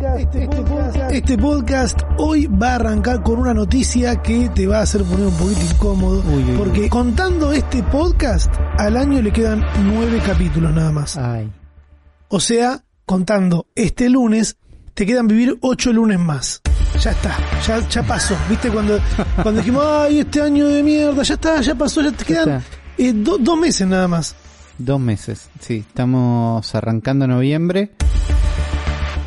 este podcast, este podcast hoy va a arrancar con una noticia que te va a hacer poner un poquito incómodo. Uy, uy, porque uy. contando este podcast, al año le quedan nueve capítulos nada más. Ay. O sea, contando este lunes, te quedan vivir ocho lunes más. Ya está, ya, ya pasó. ¿Viste? Cuando, cuando dijimos, ay, este año de mierda, ya está, ya pasó, ya te quedan eh, do- dos meses nada más. Dos meses, sí, estamos arrancando noviembre.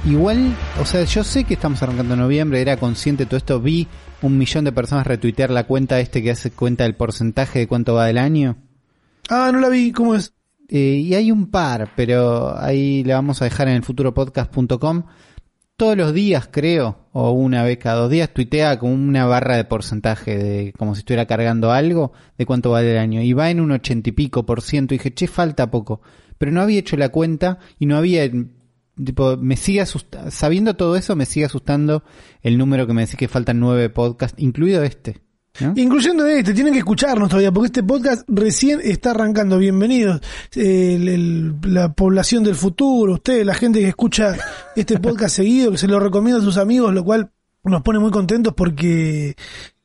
Igual, o sea, yo sé que estamos arrancando noviembre, era consciente de todo esto, vi un millón de personas retuitear la cuenta este que hace cuenta del porcentaje de cuánto va del año. Ah, no la vi, ¿cómo es? Eh, y hay un par, pero ahí le vamos a dejar en el futuropodcast.com. Todos los días, creo, o una vez cada dos días, tuitea como una barra de porcentaje, de como si estuviera cargando algo, de cuánto vale el año. Y va en un ochenta y pico por ciento. Y dije, che, falta poco. Pero no había hecho la cuenta y no había, tipo, me sigue asustando, sabiendo todo eso, me sigue asustando el número que me decís que faltan nueve podcasts, incluido este. Incluyendo este, tienen que escucharnos todavía, porque este podcast recién está arrancando. Bienvenidos. El- la población del futuro, ustedes, la gente que escucha este podcast seguido, que se lo recomienda a sus amigos, lo cual nos pone muy contentos porque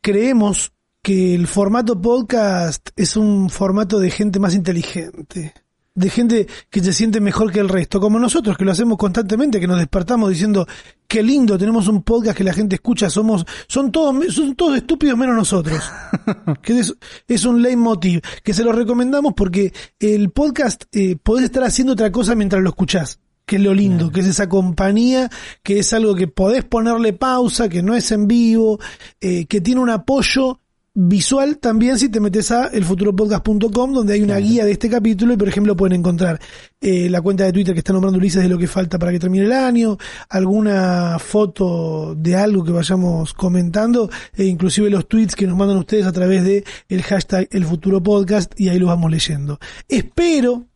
creemos que el formato podcast es un formato de gente más inteligente. De gente que se siente mejor que el resto, como nosotros que lo hacemos constantemente, que nos despertamos diciendo qué lindo, tenemos un podcast que la gente escucha, somos, son todos, son todos estúpidos menos nosotros. que es, es un leitmotiv, que se lo recomendamos porque el podcast eh, podés estar haciendo otra cosa mientras lo escuchás. Que es lo lindo, que es esa compañía, que es algo que podés ponerle pausa, que no es en vivo, eh, que tiene un apoyo visual también si te metes a elfuturopodcast.com donde hay una guía de este capítulo y por ejemplo pueden encontrar eh, la cuenta de Twitter que está nombrando Ulises de lo que falta para que termine el año, alguna foto de algo que vayamos comentando e inclusive los tweets que nos mandan ustedes a través de el hashtag elfuturopodcast y ahí los vamos leyendo. Espero,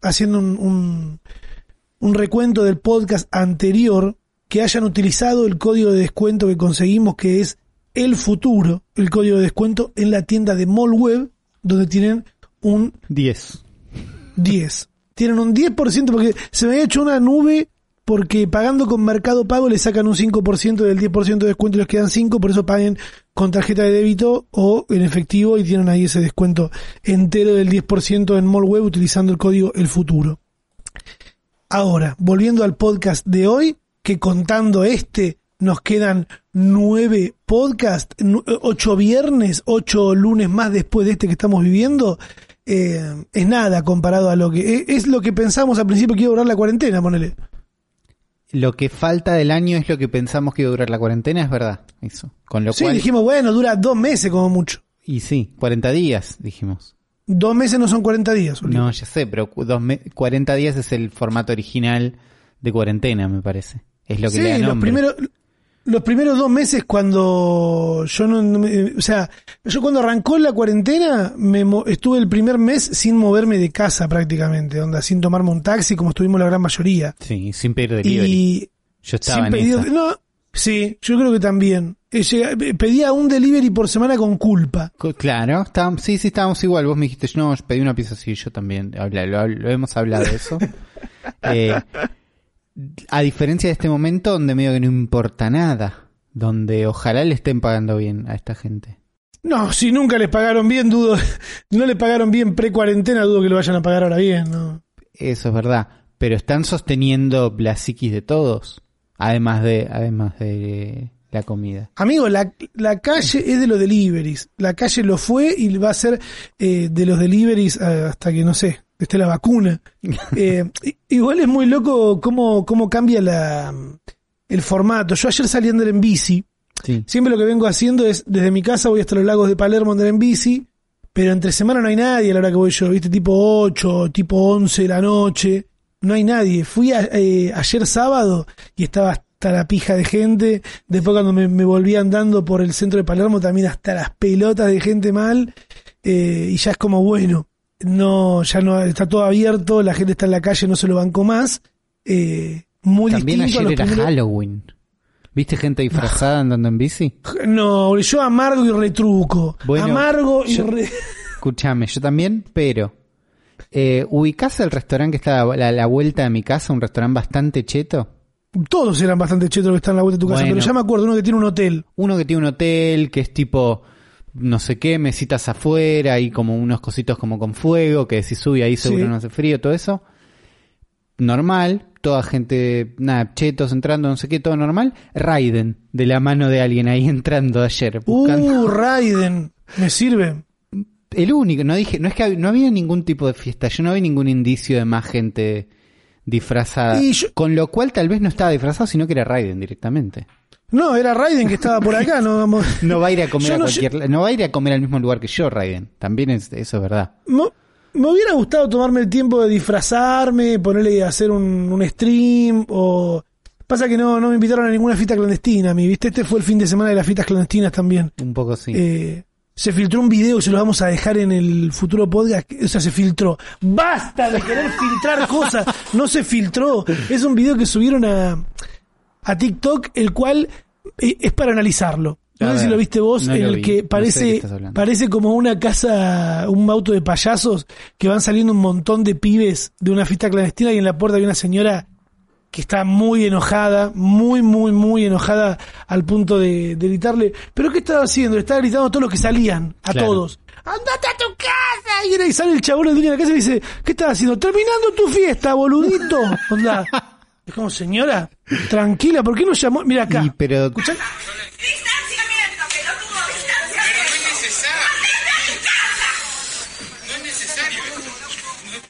haciendo un, un, un recuento del podcast anterior, que hayan utilizado el código de descuento que conseguimos que es el futuro, el código de descuento en la tienda de Mallweb, donde tienen un 10. 10. Tienen un 10% porque se me había hecho una nube porque pagando con Mercado Pago le sacan un 5% del 10% de descuento y les quedan 5, por eso paguen con tarjeta de débito o en efectivo y tienen ahí ese descuento entero del 10% en Mallweb utilizando el código El Futuro. Ahora, volviendo al podcast de hoy, que contando este nos quedan nueve podcasts, ocho viernes, ocho lunes más después de este que estamos viviendo, eh, es nada comparado a lo que es, lo que pensamos al principio que iba a durar la cuarentena, ponele. Lo que falta del año es lo que pensamos que iba a durar la cuarentena, es verdad. Eso. Con lo Sí, cual. dijimos, bueno, dura dos meses como mucho. Y sí, 40 días, dijimos. Dos meses no son 40 días. Uli. No, ya sé, pero dos me- 40 días es el formato original de cuarentena, me parece. Es lo que sí, le da los nombre. primeros, los primeros dos meses cuando yo no, no me- o sea, yo cuando arrancó la cuarentena me estuve el primer mes sin moverme de casa prácticamente, onda, sin tomarme un taxi como estuvimos la gran mayoría. Sí, sin pedir delivery. Y Yo estaba sin en pedido- esa. no, sí, yo creo que también. Eh, llega- pedía un delivery por semana con culpa. Claro, estábamos, sí, sí, estábamos igual. Vos me dijiste, no, yo pedí una pizza, sí, yo también. Lo, lo hemos hablado de eso. Eh, a diferencia de este momento donde medio que no importa nada, donde ojalá le estén pagando bien a esta gente. No, si nunca les pagaron bien, dudo, no le pagaron bien pre-cuarentena, dudo que lo vayan a pagar ahora bien, ¿no? Eso es verdad. Pero están sosteniendo la psiquis de todos. Además de, además de la comida. Amigo, la, la calle es de los deliveries. La calle lo fue y va a ser eh, de los deliveries eh, hasta que, no sé, esté la vacuna. Eh, igual es muy loco cómo, cómo cambia la, el formato. Yo ayer salí a andar en bici. Sí. Siempre lo que vengo haciendo es, desde mi casa voy hasta los lagos de Palermo a andar en bici. Pero entre semana no hay nadie a la hora que voy yo, ¿viste? Tipo 8, tipo 11 de la noche. No hay nadie. Fui a- eh, ayer sábado y estaba hasta la pija de gente. Después cuando me, me volví andando por el centro de Palermo también hasta las pelotas de gente mal. Eh, y ya es como, bueno, no, ya no, está todo abierto, la gente está en la calle, no se lo banco más. Eh, muy También distinto a ayer los era primeros- Halloween. ¿Viste gente disfrazada andando en bici? No, yo amargo y retruco. Bueno, amargo y yo- re... Escúchame, yo también, pero eh, ubicás el restaurante que está a la, la vuelta de mi casa, un restaurante bastante cheto. Todos eran bastante chetos los que están en la vuelta de tu casa, Bueno. pero ya me acuerdo uno que tiene un hotel. Uno que tiene un hotel, que es tipo, no sé qué, mesitas afuera y como unos cositos como con fuego, que si sube ahí seguro Sí. no hace frío, todo eso. Normal, toda gente, nada, chetos entrando, no sé qué, todo normal. Raiden, de la mano de alguien ahí entrando ayer. Buscando. Uh, Raiden. Me sirve. El único, no dije, no es que no había ningún tipo de fiesta, yo no vi ningún indicio de más gente disfrazada. Y yo- Con lo cual tal vez no estaba disfrazado, sino que era Raiden directamente. No, era Raiden que estaba por acá, no vamos. No va a ir a comer Yo a no cualquier, no va a ir a comer al mismo lugar que yo, Raiden. También es, eso es verdad. Me, me hubiera gustado tomarme el tiempo de disfrazarme, ponerle a hacer un, un stream o... Pasa que no, no me invitaron a ninguna fiesta clandestina, a mí, ¿viste? Este fue el fin de semana de las fiestas clandestinas también. Un poco sí. Eh, se filtró un video que se lo vamos a dejar en el futuro podcast. O sea, se filtró. ¡Basta de querer filtrar cosas! No se filtró. Es un video que subieron a, a TikTok, el cual eh, es para analizarlo. No A sé si lo viste vos, no en el vi. que No sé parece, parece como una casa, un auto de payasos, que van saliendo un montón de pibes de una fiesta clandestina y en la puerta hay una señora que está muy enojada, muy, muy, muy enojada al punto de, de gritarle, ¿pero qué estaba haciendo? Le estaba gritando a todos los que salían, a Claro. todos. ¡Andate a tu casa! Y, sale el chabón el dueño de la casa y dice, ¿qué estás haciendo? Terminando tu fiesta, boludito. Onda. Es como, señora, tranquila, ¿por qué no llamó? Mira acá. Y, pero Escuchá. Distanciamiento, pelotudo, distanciamiento. No es necesario. No es necesario.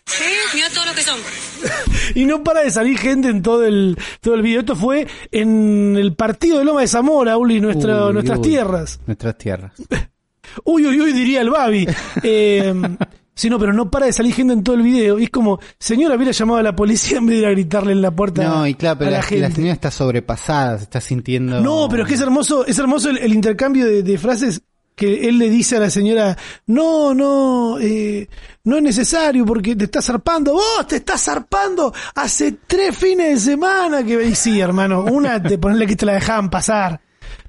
Sí, mira todo lo que son. Y no para de salir gente en todo el, todo el video. Esto fue en el partido de Loma de Zamora, Uli, nuestra, Uy, nuestras uy. tierras. Nuestras tierras. Uy, uy, uy, diría el Babi. Eh, sí, no, pero no para de salir gente en todo el video. Y es como, señora, hubiera llamado a la policía en vez de ir a gritarle en la puerta No, y claro, pero la, la gente. la señora está sobrepasada, se está sintiendo. No, pero es que es hermoso, es hermoso el, el intercambio de, de frases que él le dice a la señora, no, no, eh, no es necesario porque te estás zarpando, vos te estás zarpando hace tres fines de semana que venís, sí, hermano, una te ponerle que te la dejaban pasar,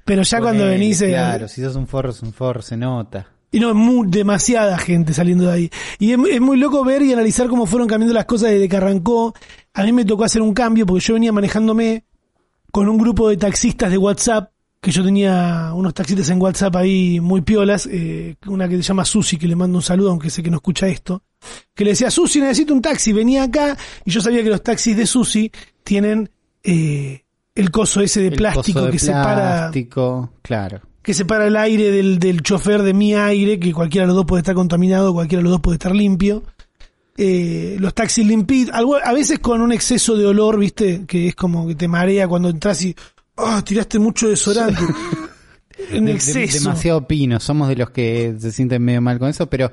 pero ya cuando venís, eh, Claro, si sos un forro, sos un forro, se nota. Y no, es muy, demasiada gente saliendo de ahí. Y es, es muy loco ver y analizar cómo fueron cambiando las cosas desde que arrancó. A mí me tocó hacer un cambio porque yo venía manejándome con un grupo de taxistas de WhatsApp, que yo tenía unos taxistas en WhatsApp ahí muy piolas, eh, una que se llama Susi, que le mando un saludo, aunque sé que no escucha esto, que le decía, Susi, necesito un taxi, venía acá, y yo sabía que los taxis de Susi tienen eh, el coso ese de El plástico de que separa plástico, claro. Que separa el aire del, del chofer de mi aire, que cualquiera de los dos puede estar contaminado, cualquiera de los dos puede estar limpio. Eh, los taxis limpitos, a veces con un exceso de olor, viste, que es como que te marea cuando entras y, ah, tiraste mucho desodorante. en De- de- exceso. demasiado pino, somos de los que se sienten medio mal con eso, pero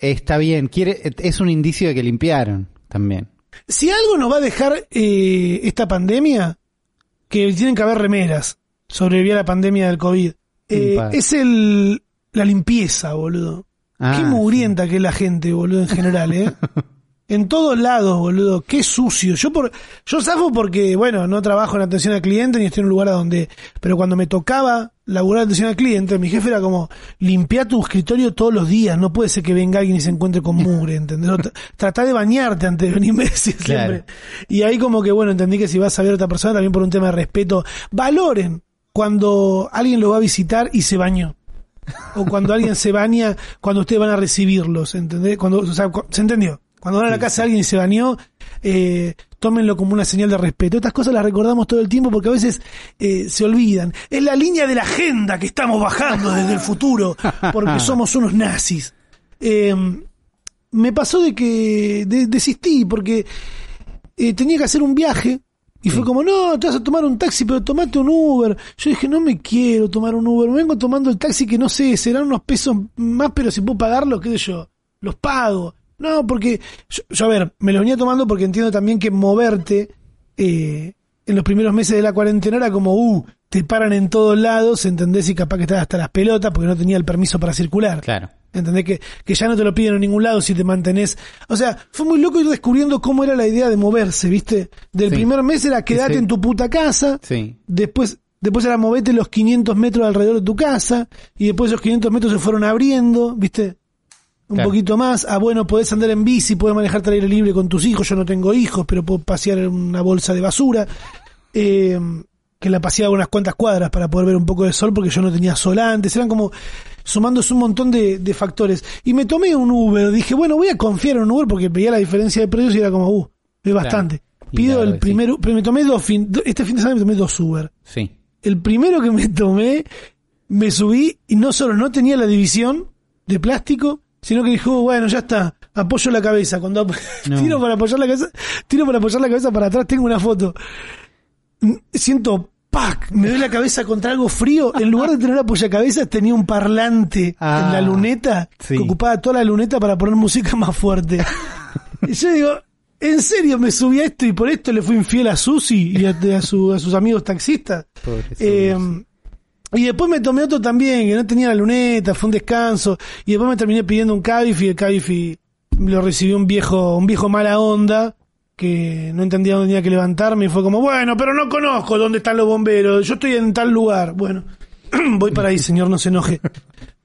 está bien, quiere, es un indicio de que limpiaron también. Si algo nos va a dejar eh, esta pandemia, que tienen que haber remeras, sobrevivir a la pandemia del COVID, eh, es el, la limpieza, boludo. Ah, Qué mugrienta que es la gente, boludo, en general, ¿eh? En todos lados, boludo. Qué sucio. Yo por, yo zafo porque, bueno, no trabajo en atención al cliente ni estoy en un lugar a donde, pero cuando me tocaba laburar en atención al cliente, mi jefe era como, limpia tu escritorio todos los días. No puede ser que venga alguien y se encuentre con mugre, ¿entendés? Tratá de bañarte antes de venirme a decir Claro. siempre. Y ahí como que, bueno, entendí que si vas a ver a otra persona, también por un tema de respeto, valoren cuando alguien lo va a visitar y se bañó o cuando alguien se baña cuando ustedes van a recibirlos, ¿entendés? Cuando, o sea, cu- ¿se entendió? Cuando van a la casa de alguien y se bañó, eh, tómenlo como una señal de respeto. Estas cosas las recordamos todo el tiempo porque a veces eh, se olvidan. Es la línea de la agenda que estamos bajando desde el futuro porque somos unos nazis. Eh, me pasó de que de- desistí porque eh, tenía que hacer un viaje y fue como, no, te vas a tomar un taxi, pero tomate un Uber. Yo dije, no me quiero tomar un Uber, me vengo tomando el taxi que no sé, serán unos pesos más, pero si puedo pagarlos, qué sé yo, los pago. No, porque yo, yo, a ver, me los venía tomando porque entiendo también que moverte eh, en los primeros meses de la cuarentena era como, uh, te paran en todos lados, ¿entendés? Y capaz que estás hasta las pelotas porque no tenía el permiso para circular. Claro. ¿Entendés? Que, que ya no te lo piden en ningún lado si te mantenés. O sea, fue muy loco ir descubriendo cómo era la idea de moverse, ¿viste? Del Sí. primer mes era quedate Sí. en tu puta casa, Sí. después, después era movete los 500 metros alrededor de tu casa, y después esos 500 metros se fueron abriendo, ¿viste? Un Claro. poquito más. Ah, bueno, podés andar en bici, podés manejarte al aire libre con tus hijos. Yo no tengo hijos, pero puedo pasear en una bolsa de basura. eh, que la paseaba unas cuantas cuadras para poder ver un poco de sol porque yo no tenía sol antes. Eran como sumándose un montón de, de factores. Y me tomé un Uber. Dije, bueno, voy a confiar en un Uber porque veía la diferencia de precios y era como, uh, es bastante. Pido el que sí. primer, U- pero me tomé dos fin, este fin de semana me tomé dos Uber. Sí. El primero que me tomé, me subí y no solo no tenía la división de plástico, sino que dijo, bueno, ya está, apoyo la cabeza. Cuando No. tiro para apoyar la cabeza, tiro para apoyar la cabeza para atrás, tengo una foto. Siento, ¡pac! Me doy la cabeza contra algo frío. En lugar de tener apoyacabezas, tenía un parlante Ah, en la luneta sí. que ocupaba toda la luneta para poner música más fuerte. y yo digo, ¿en serio me subí a esto y por esto le fui infiel a Susi y a, a su- a sus amigos taxistas? Eh, Susi. y después me tomé otro también, que no tenía la luneta, fue un descanso. Y después me terminé pidiendo un Cabify, el Cabify lo recibió un viejo, un viejo mala onda, que no entendía dónde tenía que levantarme y fue como, bueno, pero no conozco dónde están los bomberos, yo estoy en tal lugar. Bueno, voy para ahí, señor, no se enoje.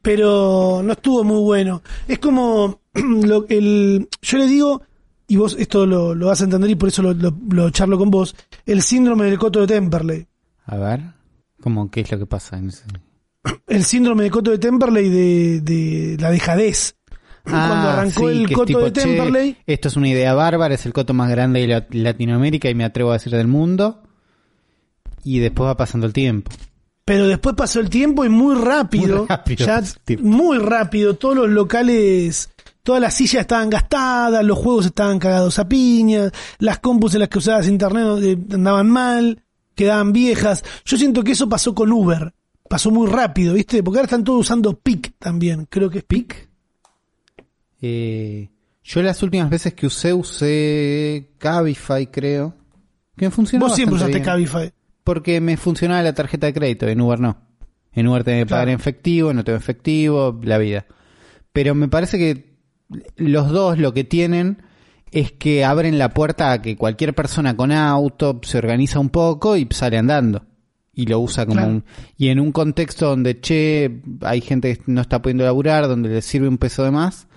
Pero no estuvo muy bueno. Es como, lo, el, yo le digo, y vos esto lo, lo vas a entender y por eso lo, lo- lo charlo con vos, el síndrome del coto de Temperley. A ver, ¿cómo qué es lo que pasa en ese? el síndrome de Coto de Temperley de, de la dejadez. Cuando arrancó Ah, sí, el Coto de "Che, Temperley, esto es una idea bárbara, es el coto más grande de la- Latinoamérica y me atrevo a decir del mundo. Y después va pasando el tiempo. pero después pasó el tiempo y muy rápido, Muy rápido ya muy rápido, todos los locales, todas las sillas estaban gastadas, los juegos estaban cagados a piñas, las compus en las que usabas internet eh, andaban mal, quedaban viejas. Yo siento que eso pasó con Uber. Pasó muy rápido, ¿viste? Porque ahora están todos usando PIC también, creo que es PIC. Eh, yo las últimas veces que usé, usé Cabify, creo. Que me funcionó Vos siempre usaste bien. Cabify. Porque me funcionaba la tarjeta de crédito, en Uber no. En Uber tengo que pagar Claro. en efectivo, no tengo efectivo, la vida. Pero me parece que los dos lo que tienen es que abren la puerta a que cualquier persona con auto se organiza un poco y sale andando. Y lo usa como Claro. un... Y en un contexto donde, che, hay gente que no está pudiendo laburar, donde le sirve un peso de más,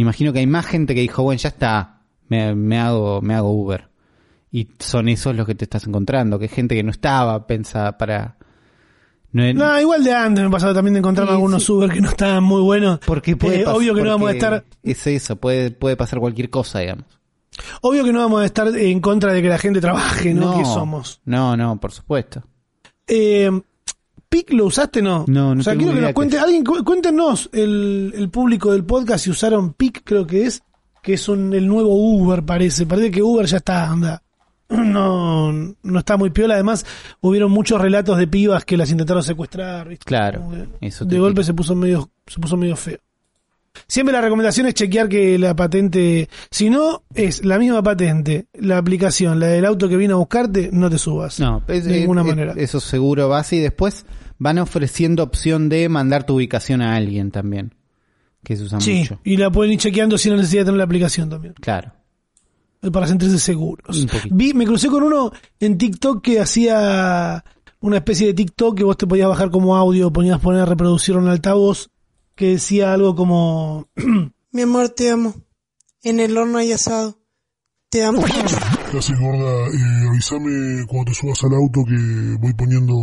me imagino que hay más gente que dijo, bueno, ya está, me, me hago, me hago Uber. Y son esos los que te estás encontrando, que gente que no estaba pensada para... No, igual de antes me pasaba también de encontrarme Sí, algunos sí. Uber que no estaban muy buenos. porque puede Eh, obvio que no vamos a estar, Es eso, puede, puede pasar cualquier cosa, digamos. obvio que no vamos a estar en contra de que la gente trabaje, ¿no? Que somos. No, no, por supuesto. Eh, ¿PIC lo usaste no? No, no O sea, tengo quiero que nos cuente, alguien cu- cuéntenos el, el público del podcast si usaron PIC, creo que es, que es un, el nuevo Uber, parece. Parece que Uber ya está, anda. No, no está muy piola. Además, hubieron muchos relatos de pibas que las intentaron secuestrar. ¿viste? Claro, que eso de golpe se puso medio, se puso medio feo. Siempre la recomendación es chequear que la patente, si no es la misma patente, la aplicación, la del auto que vino a buscarte, no te subas. No, es- de ninguna es- manera. Eso seguro va así. Y después van ofreciendo opción de mandar tu ubicación a alguien también. Que se usa sí, mucho. y la pueden ir chequeando sin necesidad de tener la aplicación también. Claro. Para sentirse seguros. Un. Vi, me crucé con uno en TikTok que hacía una especie de TikTok que vos te podías bajar como audio, ponías poner a reproducir en altavoz, que decía algo como Mi amor, te amo. En el horno hay asado. Te amo. ¿Qué haces, gorda? Eh, avísame cuando te subas al auto que voy poniendo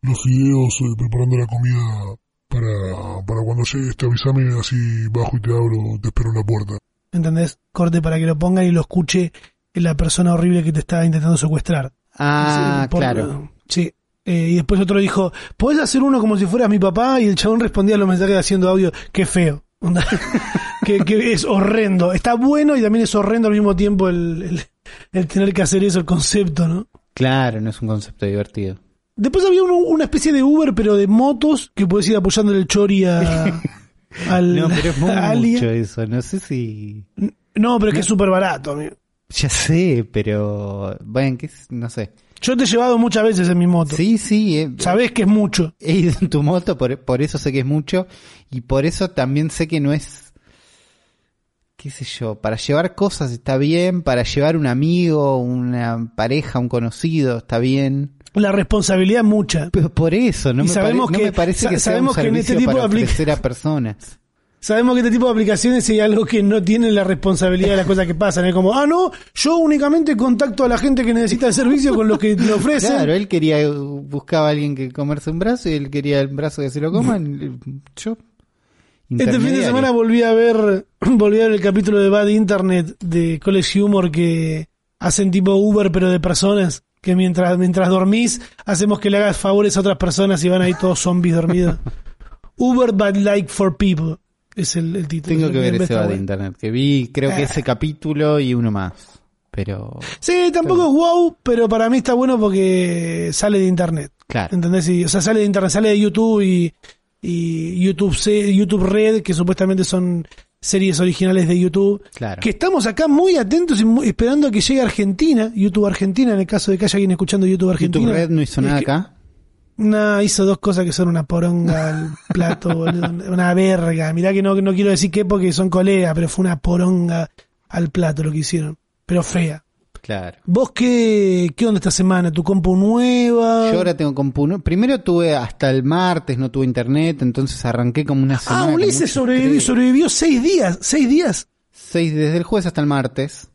los videos, eh, preparando la comida para, para cuando llegues. Te avísame, así bajo y te abro, te espero en la puerta. ¿entendés? Corte para que lo pongan y lo escuche la persona horrible que te está intentando secuestrar. Ah, Sí, por- claro. Sí. Eh, y después otro dijo, ¿podés hacer uno como si fueras mi papá? Y el chabón respondía a los mensajes haciendo audio, qué feo. Que, que es horrendo. Está bueno y también es horrendo al mismo tiempo el, el- el tener que hacer eso, el concepto, ¿no? Claro, no es un concepto divertido. Después había uno- una especie de Uber, pero de motos, que puedes ir apoyando el chori a, al, No, pero es alguien. mucho eso. No sé si... No, pero es que es súper barato, amigo. Ya sé, pero... Bueno, que es- no sé. Yo te he llevado muchas veces en mi moto. Sí, sí. eh, Sabés que es mucho. he ido en tu moto, por, por eso sé que es mucho. Y por eso también sé que no es... qué sé yo, para llevar cosas está bien, para llevar un amigo, una pareja, un conocido está bien. La responsabilidad es mucha. Pero por eso, no, Y me, sabemos pare- no que- me parece que sea un sabemos que en este tipo para de ofrecer a personas. Sabemos que este tipo de aplicaciones hay algo que no tienen la responsabilidad de las cosas que pasan. Es como, ah, no, yo únicamente contacto a la gente que necesita el servicio con los que le ofrecen. Claro, él quería, buscaba a alguien que comerse un brazo y él quería el brazo que se lo coman. Yo. Este fin de semana volví a ver, volví a ver el capítulo de Bad Internet de College Humor que hacen tipo Uber pero de personas. Que mientras, mientras dormís, hacemos que le hagas favores a otras personas y van ahí todos zombies dormidos. Uber but like for people. Es el, el título. Tengo que ver ese va de internet. Que vi, creo que Ah. ese capítulo y uno más. Pero, Sí, tampoco es wow, pero para mí está bueno porque sale de internet. claro. ¿Entendés? Y, o sea, sale de internet, sale de YouTube y, y YouTube, C- YouTube Red, que supuestamente son series originales de YouTube. Claro. Que estamos acá muy atentos y muy- esperando a que llegue Argentina, YouTube Argentina, en el caso de que haya alguien escuchando YouTube Argentina. YouTube Red no hizo Es nada que- acá. No, hizo dos cosas que son una poronga al plato, boludo, una verga. Mirá que no, no quiero decir qué porque son colegas, pero fue una poronga al plato lo que hicieron. Pero fea. Claro. ¿Vos qué, qué onda esta semana? ¿Tu compu nueva? Yo ahora tengo compu. nu- Primero tuve hasta el martes, no tuve internet, entonces arranqué como una semana. Ah, Ulises sobrevivió, sobrevivió seis días. ¿Seis días? Seis, desde el jueves hasta el martes.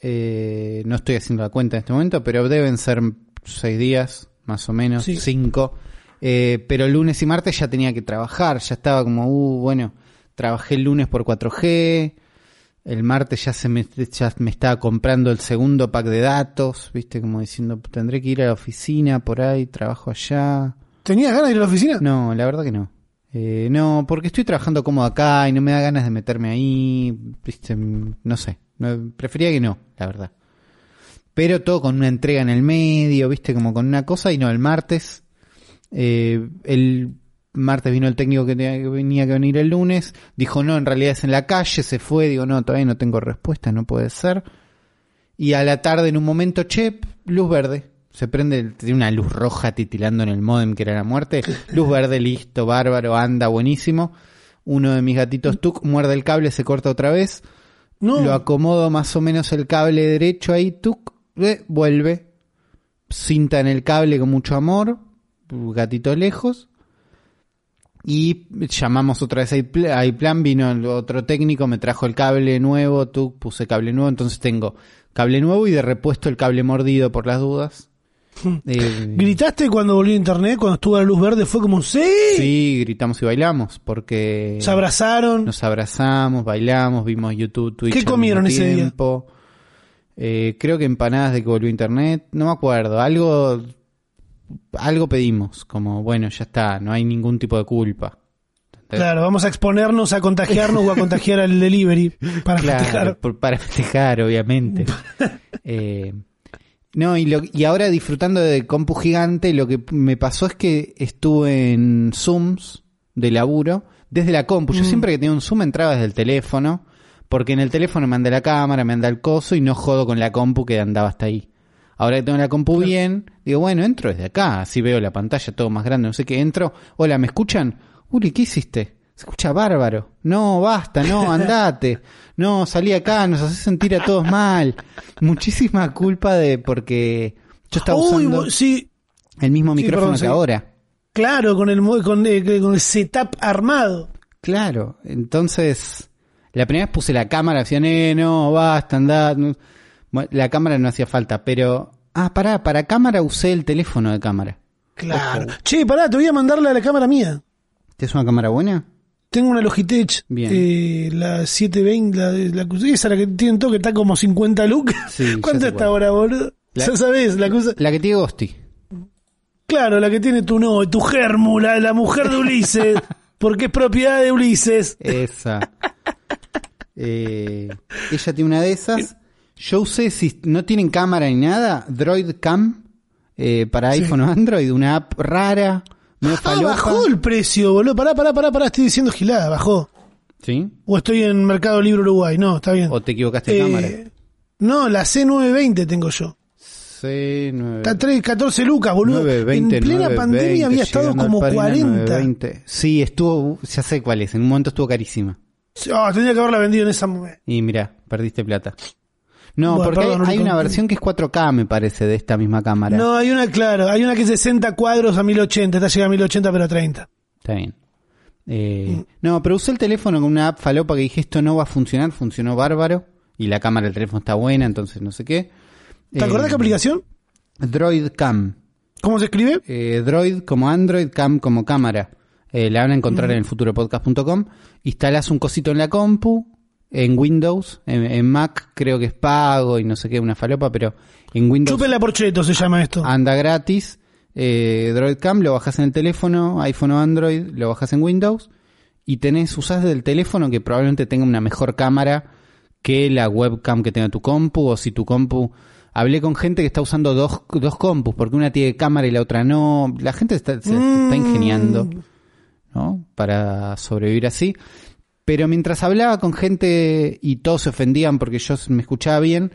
Eh, no estoy haciendo la cuenta en este momento, pero deben ser seis días, más o menos, Sí. cinco. Eh, pero lunes y martes ya tenía que trabajar, ya estaba como, uh, bueno, trabajé el lunes por 4G, el martes ya se me, ya me estaba comprando el segundo pack de datos, viste, como diciendo, tendré que ir a la oficina por ahí, trabajo allá. ¿Tenías ganas de ir a la oficina? No, la verdad que no. Eh, no, porque estoy trabajando cómodo acá y no me da ganas de meterme ahí. Viste, no sé. Prefería que no, la verdad. Pero todo con una entrega en el medio, viste, como con una cosa. Y no, el martes. eh, el martes vino el técnico que tenía que venía que venir el lunes. Dijo, no, en realidad es en la calle, se fue. Digo, no, todavía no tengo respuesta, no puede ser. Y a la tarde, en un momento, che, luz verde. Se prende, tiene una luz roja titilando en el modem que era la muerte. Luz verde, listo, bárbaro, anda, buenísimo. Uno de mis gatitos tuk muerde el cable, se corta otra vez. No. Lo acomodo más o menos el cable derecho ahí, tuk, eh, vuelve. Cinta en el cable con mucho amor. Gatito lejos. Y llamamos otra vez a iPl- a iPlan, vino el otro técnico, me trajo el cable nuevo, tú puse cable nuevo, entonces tengo cable nuevo y de repuesto el cable mordido por las dudas. Eh, ¿Gritaste cuando volvió a internet? Cuando estuvo la luz verde fue como, ¡sí! sí, gritamos y bailamos porque Se abrazaron. nos abrazamos, bailamos, vimos YouTube, Twitch. ¿Qué comieron ese día? Eh, creo que empanadas de que volvió internet, no me acuerdo, algo algo pedimos, como bueno, ya está, no hay ningún tipo de culpa. Claro, vamos a exponernos a contagiarnos o a contagiar al delivery para Claro, festejar. por- para festejar, obviamente. Eh, no, y, lo- y ahora disfrutando de compu gigante, lo que me pasó es que estuve en Zooms de laburo desde la compu. Mm. Yo siempre que tenía un Zoom entraba desde el teléfono, porque en el teléfono me anda la cámara, me anda el coso y no jodo con la compu que andaba hasta ahí. Ahora que tengo la compu bien, digo, bueno, entro desde acá, así veo la pantalla todo más grande, no sé qué, entro, hola, ¿me escuchan? Uri, ¿qué hiciste? Se escucha bárbaro. No, basta, no, andate. No, salí acá, nos haces sentir a todos mal. Muchísima culpa de porque yo estaba usando sí, el mismo Sí, micrófono perdón, que sí. ahora. claro, con el, con, eh, con el setup armado. Claro, entonces la primera vez puse la cámara, decían, eh, no, basta, andá. Bueno, la cámara no hacía falta, pero... Ah, pará, para cámara usé el teléfono de cámara. Claro. Che, pará, te voy a mandarle a la cámara mía. ¿Te es una cámara buena? Tengo una Logitech, Bien. eh, la 720, la, la, esa la que tienen todo que está como 50 lucas. Sí, ¿Cuánto está ahora, boludo? La- Ya sabes, la cosa. La que tiene Gosti. Claro, la que tiene tu no, tu germu, la, la mujer de Ulises, porque es propiedad de Ulises. Esa. Eh, ella tiene una de esas. Yo usé, si no tienen cámara ni nada, Droid Cam eh, para Sí. iPhone o Android, una app rara, Ah, bajó el precio, boludo. Pará, pará, pará, pará, estoy diciendo gilada, bajó. ¿Sí? O estoy en Mercado Libre Uruguay, no, está bien. ¿O te equivocaste de Eh, cámara? No, la C920 tengo yo. Sí, nueve- Está 3, 14 lucas, boludo. 920, en plena 920, pandemia había estado como Parina, 40. 920. Sí, estuvo, ya sé cuál es, en un momento estuvo carísima. Ah, tendría que haberla vendido en esa momento. Y mira, perdiste plata. No, Bueno, porque hay- perdón, una versión que es 4K, me parece, de esta misma cámara. No, hay una, claro, hay una que es 60 cuadros a 1080, está llega a 1080 pero a 30. Está bien. Eh, No, pero usé el teléfono con una app falopa que dije esto no va a funcionar, funcionó bárbaro. Y la cámara del teléfono está buena, entonces no sé qué. ¿Te acordás Eh, qué aplicación? Droid Cam. ¿Cómo se escribe? Eh, Droid como Android, Cam como cámara. Eh, la van a encontrar en el futuropodcast.com. Instalas un cosito en la compu, en Windows, en, en Mac creo que es pago y no sé qué, una falopa, pero en Windows Chúpela por cheto se llama esto. anda gratis. Eh, Droid Cam lo bajas en el teléfono, iPhone o Android, lo bajas en Windows y tenés, usás del teléfono que probablemente tenga una mejor cámara que la webcam que tenga tu compu o si tu compu... Hablé con gente que está usando dos, dos compus porque una tiene cámara y la otra no. La gente está, se está ingeniando. ¿No? Para sobrevivir así. Pero mientras hablaba con gente y todos se ofendían porque yo me escuchaba bien,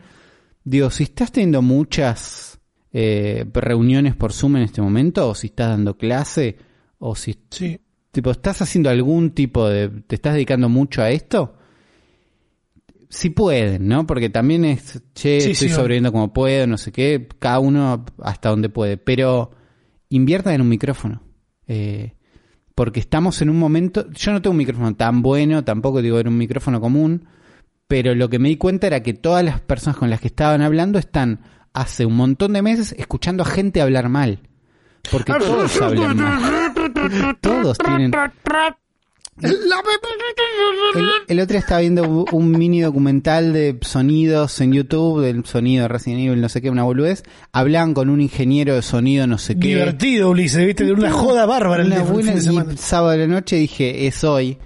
digo, si estás teniendo muchas eh, reuniones por Zoom en este momento, o si estás dando clase, o si Sí. tipo estás haciendo algún tipo de, te estás dedicando mucho a esto, si pueden, ¿no? Porque también es, che, Sí, estoy sí, sobreviviendo como puedo, no sé qué, cada uno hasta donde puede, pero inviertan en un micrófono. Eh, porque estamos en un momento, yo no tengo un micrófono tan bueno, tampoco digo era un micrófono común, pero lo que me di cuenta era que todas las personas con las que estaban hablando están hace un montón de meses escuchando a gente hablar mal. Porque todos hablan mal. Todos tienen... El, el otro día estaba viendo un mini documental de sonidos en YouTube, del sonido de Resident Evil, no sé qué, una boludez. Hablaban con un ingeniero de sonido, no sé qué. Divertido, Ulises, viste, de una joda bárbara el Una el buena- de sábado de la noche dije, es hoy.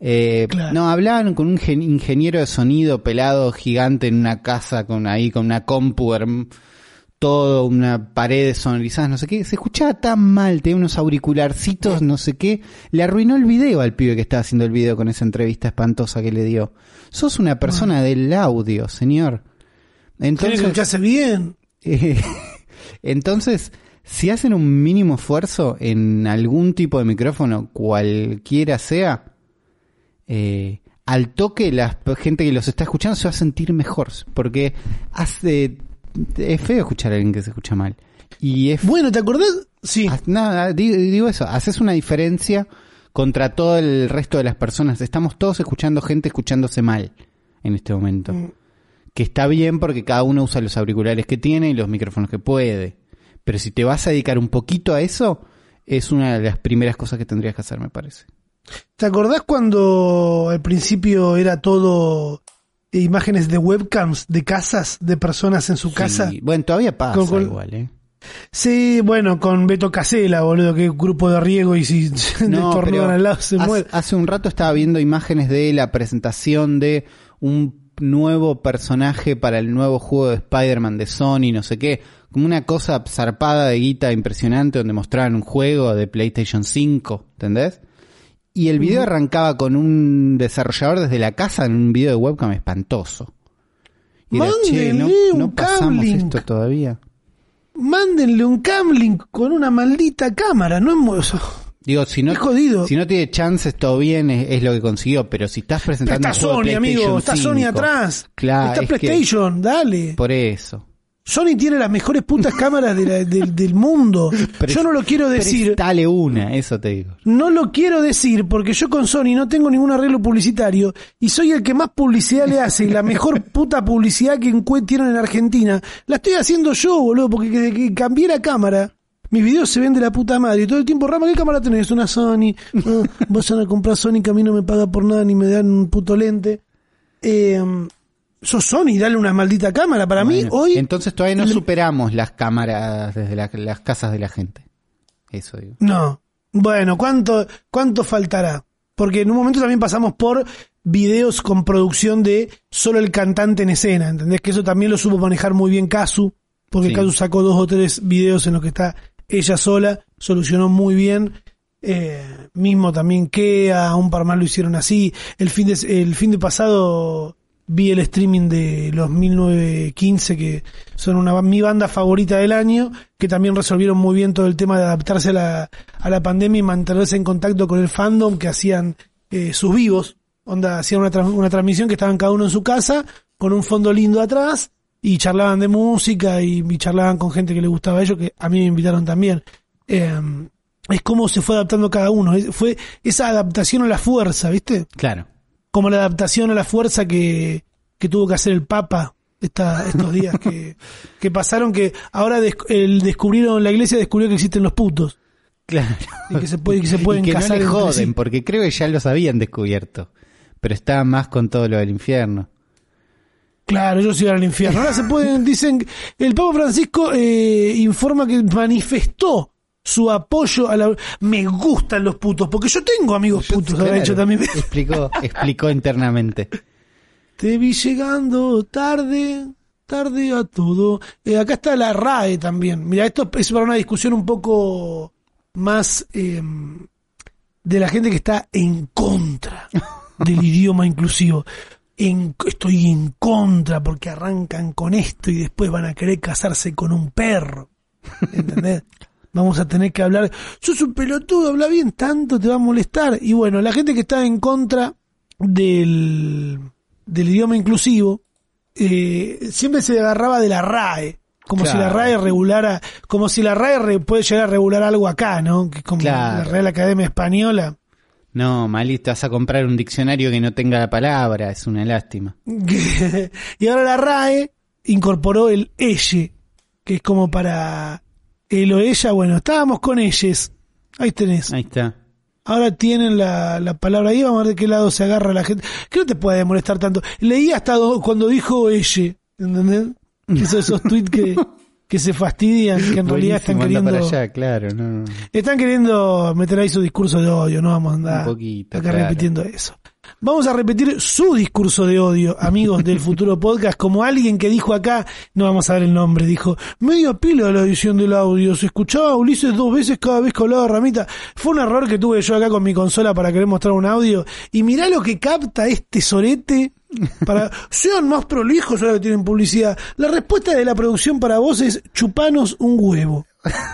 Eh, Claro. No, hablaban con un gen- ingeniero de sonido pelado gigante en una casa con ahí, con una compu, todo, una pared sonorizada, no sé qué. Se escuchaba tan mal, tenía unos auricularcitos, no sé qué. Le arruinó el video al pibe que estaba haciendo el video con esa entrevista espantosa que le dio. Sos una persona del audio, señor. Entonces, escucharse bien. eh, entonces, si hacen un mínimo esfuerzo en algún tipo de micrófono, cualquiera sea, eh, al toque la gente que los está escuchando se va a sentir mejor, porque hace es feo escuchar a alguien que se escucha mal. Y es Bueno, ¿te acordás? Sí. Ha- Nada, digo, digo eso, haces una diferencia contra todo el resto de las personas. Estamos todos escuchando gente escuchándose mal en este momento. Mm. Que está bien porque cada uno usa los auriculares que tiene y los micrófonos que puede. Pero si te vas a dedicar un poquito a eso, es una de las primeras cosas que tendrías que hacer, me parece. ¿Te acordás cuando al principio era todo imágenes de webcams de casas de personas en su casa? Sí, Bueno, todavía pasa Con- con- igual, ¿eh? Sí, bueno, con Beto Casela, boludo, que grupo de riego y si No, al lado se hace, muere. hace un rato estaba viendo imágenes de la presentación de un nuevo personaje para el nuevo juego de Spider-Man de Sony, no sé qué, como una cosa zarpada de guita impresionante donde mostraban un juego de PlayStation 5, ¿entendés? Y el video arrancaba con un desarrollador desde la casa en un video de webcam espantoso. Y era, che, no, Mándenle un no pasamos cablink". esto todavía. Mándenle un camlink con una maldita cámara, no es. Digo, si no, Qué jodido. si no tiene chances, todo bien, es, es lo que consiguió. Pero si estás Pero presentando está un juego de Sony, amigo, está Sony 5, atrás. Claro, está es que- PlayStation, dale. Por eso. Sony tiene las mejores putas cámaras de la- del- del mundo. yo no lo quiero decir. Dale una, eso te digo. No lo quiero decir porque yo con Sony no tengo ningún arreglo publicitario y soy el que más publicidad le hace y la mejor puta publicidad que tienen en Argentina la estoy haciendo yo, boludo, porque desde que cambié la cámara, mis videos se ven de la puta madre y todo el tiempo, Rama, ¿qué cámara tenés? Una Sony. Ah, vayan a comprar Sony que a mí no me paga por nada ni me dan un puto lente. Eh, sos Sony, dale una maldita cámara. Para mí, hoy... Entonces todavía no superamos las cámaras desde la- las casas de la gente. Eso digo. No. Bueno, ¿cuánto, ¿cuánto faltará? Porque en un momento también pasamos por videos con producción de solo el cantante en escena, ¿entendés? Que eso también lo supo manejar muy bien Kazu, porque Sí. Kazu sacó dos o tres videos en los que está ella sola, solucionó muy bien. Eh, mismo también Kea, un par más lo hicieron así. El fin de, el fin de pasado vi el streaming de los 1915, que son una, mi banda favorita del año, que también resolvieron muy bien todo el tema de adaptarse a la, a la pandemia y mantenerse en contacto con el fandom que hacían eh, sus vivos. Onda, hacían una, una transmisión que estaban cada uno en su casa, con un fondo lindo atrás, y charlaban de música y, y charlaban con gente que le gustaba a ellos, que a mí me invitaron también. Eh, es cómo se fue adaptando cada uno. Fue esa adaptación a la fuerza, ¿viste? Claro. Como la adaptación a la fuerza que, que tuvo que hacer el Papa esta, estos días que, que pasaron, que ahora des- el descubrieron, la iglesia descubrió que existen los putos. Claro. Y que se puede- que se pueden y que no casar le entre joden, sí. porque creo que ya los habían descubierto. Pero estaba más con todo lo del infierno. Claro, ellos iban al infierno. Ahora se pueden, dicen, el Papa Francisco eh, informa que manifestó su apoyo a la... Me gustan los putos, porque yo tengo amigos putos, habrá Claro, dicho también. Explicó, explicó internamente. Te vi llegando tarde, tarde a todo. Eh, acá está la RAE también. Mira, esto es para una discusión un poco más eh, de la gente que está en contra del idioma inclusivo. En- estoy en contra porque arrancan con esto y después van a querer casarse con un perro. ¿Entendés? Vamos a tener que hablar. Sos un pelotudo, habla bien, tanto te va a molestar. Y bueno, la gente que está en contra del, del idioma inclusivo eh, siempre se agarraba de la RAE. Como si la. RAE regulara, como si la RAE puede llegar a regular algo acá, ¿no? Como Claro. la Real Academia Española. No, malito, vas a comprar un diccionario que no tenga la palabra, es una lástima. y ahora la RAE incorporó el elle, que es como para el o ella, bueno, estábamos con elles. Ahí tenés. Ahí está. Ahora tienen la, la palabra ahí, vamos a ver de qué lado se agarra la gente. Que no te puede molestar tanto. Leí hasta do- cuando dijo elle, ¿entendés? Que esos, esos tweets que, que se fastidian, que en realidad están queriendo... para allá, claro. No, no. Están queriendo meter ahí su discurso de odio, no vamos a andar Un poquito, acá claro. repitiendo eso. Vamos a repetir su discurso de odio, amigos del futuro podcast, como alguien que dijo acá, no vamos a ver el nombre, dijo, media pila la edición del audio, se escuchaba a Ulises dos veces cada vez que hablaba Ramita. Fue un error que tuve yo acá con mi consola para querer mostrar un audio, y mirá lo que capta este sorete para sean más prolijos ahora que tienen publicidad. La respuesta de la producción para vos es chupanos un huevo.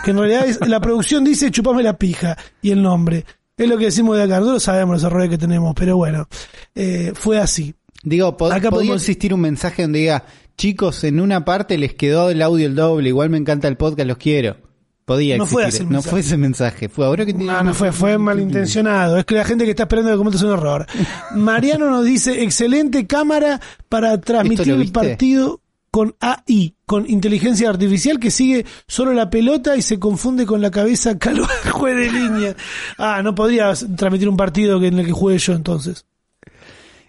Que en realidad es, la producción dice chupame la pija y el nombre. Es lo que decimos de acá. Nosotros sabemos los errores que tenemos, pero bueno, eh, fue así. Digo, Acá podía podemos- existir un mensaje donde diga, chicos, en una parte les quedó el audio el doble, igual me encanta el podcast, los quiero. Podía No fue existir. el no mensaje. fue ese mensaje, fue ahora que No, no fue, fue malintencionado. Es que la gente que está esperando que comentes un error. Mariano nos dice, excelente cámara para transmitir ¿Esto lo el partido con AI, con inteligencia artificial que sigue solo la pelota y se confunde con la cabeza calva juez de línea. Ah, no podría transmitir un partido en el que juegue yo entonces.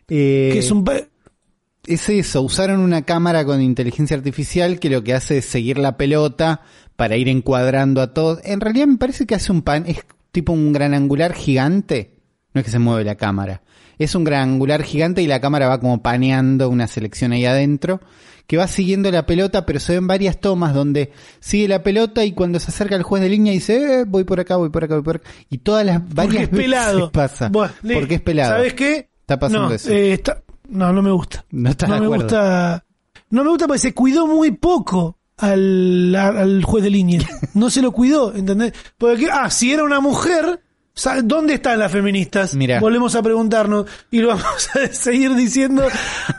Eh, Que es un... es eso, usaron una cámara con inteligencia artificial que lo que hace es seguir la pelota para ir encuadrando a todos. En realidad me parece que hace un pan, es tipo un gran angular gigante. No es que se mueve la cámara. Es un gran angular gigante y la cámara va como paneando una selección ahí adentro que va siguiendo la pelota, pero se ven varias tomas donde sigue la pelota y cuando se acerca el juez de línea dice, eh, voy por acá, voy por acá, voy por acá. Y todas las Porque varias es pelado. veces pasa. Bueno, porque es pelado. ¿Sabes qué? Está pasando no, eso. eh, está- no, no me gusta. No de me acuerdo. gusta. No me gusta porque se cuidó muy poco al, al- juez de línea. No se lo cuidó, ¿entendés? Porque, ah, si era una mujer, ¿dónde están las feministas? Mirá. Volvemos a preguntarnos y lo vamos a seguir diciendo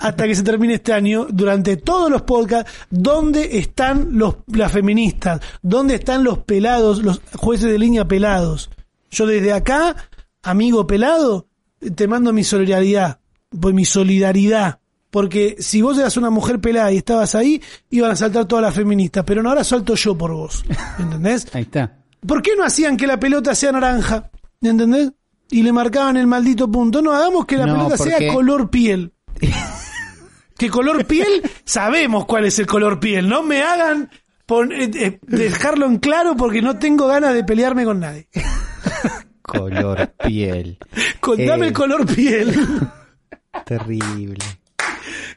hasta que se termine este año, durante todos los podcasts, ¿dónde están los, las feministas? ¿Dónde están los pelados, los jueces de línea pelados? Yo desde acá, amigo pelado, te mando mi solidaridad, pues mi solidaridad. Porque si vos eras una mujer pelada y estabas ahí, iban a saltar todas las feministas, pero no ahora salto yo por vos. ¿Entendés? Ahí está. ¿Por qué no hacían que la pelota sea naranja? ¿Entendés? Y le marcaban el maldito punto. No, hagamos que la No, pelota sea color piel. que color piel, sabemos cuál es el color piel. No me hagan pon- eh, eh, dejarlo en claro porque no tengo ganas de pelearme con nadie. Color piel. Contame Eh. el color piel. Terrible.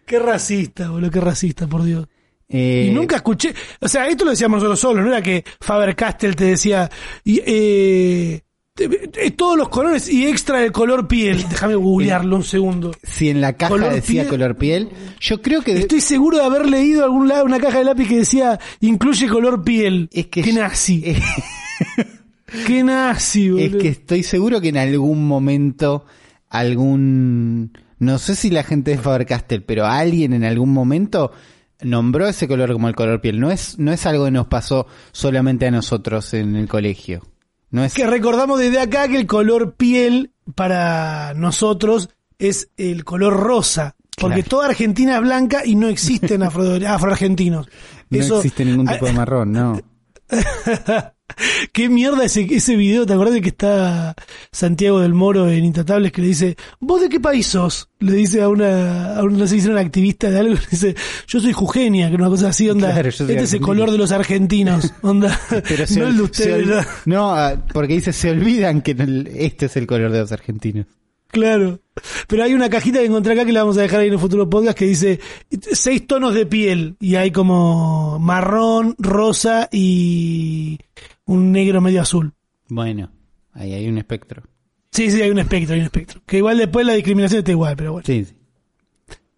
qué racista, boludo, qué racista, por Dios. Eh, Y nunca escuché, o sea, esto lo decíamos nosotros solos, no era que Faber Castell te decía, y, eh, todos los colores y extra el color piel. Déjame googlearlo un segundo. Si en la caja color decía piel. color piel, yo creo que Estoy seguro de haber leído algún lado una caja de lápiz que decía incluye color piel. es que Qué nazi. eh, Qué nazi, boludo. es que estoy seguro que en algún momento algún no sé si la gente de Faber Castell, pero alguien en algún momento nombró ese color como el color piel. No es no es algo que nos pasó solamente a nosotros en el colegio. No es Que recordamos desde acá que el color piel para nosotros es el color rosa. Porque Claro. toda Argentina es blanca y no existen afro, afroargentinos. no existe ningún tipo de marrón, no. ¿Qué mierda ese, ese video? ¿Te acordás de que está Santiago del Moro en Intratables que le dice, ¿vos de qué país sos? Le dice a una, a una, no sé si una activista de algo, le dice, yo soy Jujeña, que una cosa así, onda, Claro, este es el color de los argentinos, onda, Pero se no el de se ustedes. ol- ¿no? Ah, porque dice, se olvidan que este es el color de los argentinos. Claro. Pero hay una cajita que encontré acá que la vamos a dejar ahí en el futuro podcast que dice seis tonos de piel y hay como marrón, rosa y un negro medio azul. Bueno, ahí hay un espectro. Sí, sí, hay un espectro, hay un espectro. Que igual después la discriminación está igual, pero bueno. Sí, sí.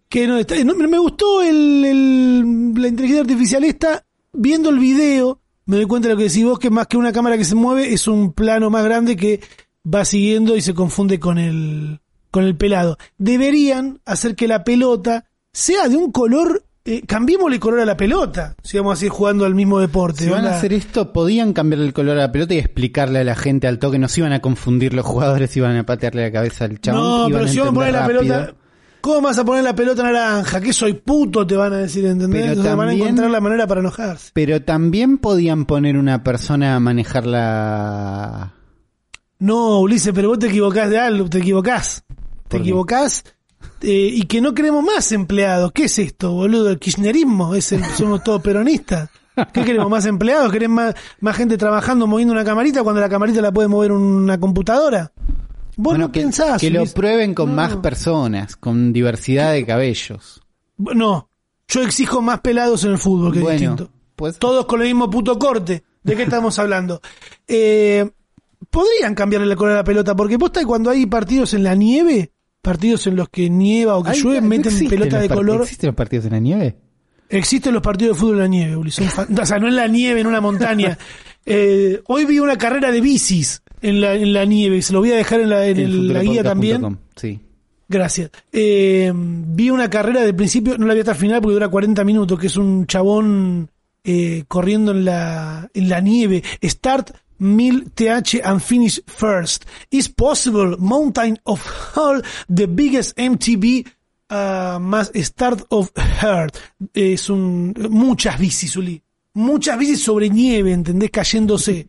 Que no, está, no, me gustó el, el- la inteligencia artificial esta, viendo el video, me doy cuenta de lo que decís vos, que más que una cámara que se mueve, es un plano más grande que va siguiendo y se confunde con el, con el pelado. Deberían hacer que la pelota sea de un color, eh, cambiémosle el color a la pelota, si vamos a seguir jugando al mismo deporte. Si van a hacer esto, podían cambiarle el color a la pelota y explicarle a la gente al toque. No se iban a confundir los jugadores, iban a patearle la cabeza al chabón. no, iban pero a si vamos a poner la pelota. ¿cómo vas a poner la pelota naranja? ¿Qué soy puto? Te van a decir, ¿entendés? Pero Entonces van a también- encontrar la manera para enojarse. Pero también podían poner una persona a manejar la... No, Ulises, pero vos te equivocás de algo, te equivocás. Te equivocás eh, y que no queremos más empleados. ¿Qué es esto, boludo? ¿El kirchnerismo? ¿Es el- ¿Somos todos peronistas? ¿Qué queremos? ¿Más empleados? ¿Querés más, más gente trabajando moviendo una camarita cuando la camarita la puede mover una computadora? Vos Bueno, no que, pensás. que lo prueben con No. más personas, con diversidad de cabellos. No, yo exijo más pelados en el fútbol, que es Bueno, distinto. pues Todos con el mismo puto corte. ¿De qué estamos hablando? Eh, podrían cambiarle la color a la pelota, porque posta que cuando hay partidos en la nieve, partidos en los que nieva o que Ay, llueve, ¿no meten existen pelota los de color. ¿Existen los partidos en la nieve? Existen los partidos de fútbol en la nieve, Uli, son fan- O sea, no en la nieve, en una montaña. Eh, hoy vi una carrera de bicis en la, en la nieve, se lo voy a dejar en la, en el- la guía también. Sí. Gracias. Eh, vi una carrera del principio, no la vi hasta el final porque dura 40 minutos, que es un chabón eh, corriendo en la, en la nieve. Start mil TH and finish first. Is possible mountain of all the biggest MTB uh, más start of heart. Es un muchas bicis, Uli. Muchas bicis sobre nieve, ¿entendés? Cayéndose.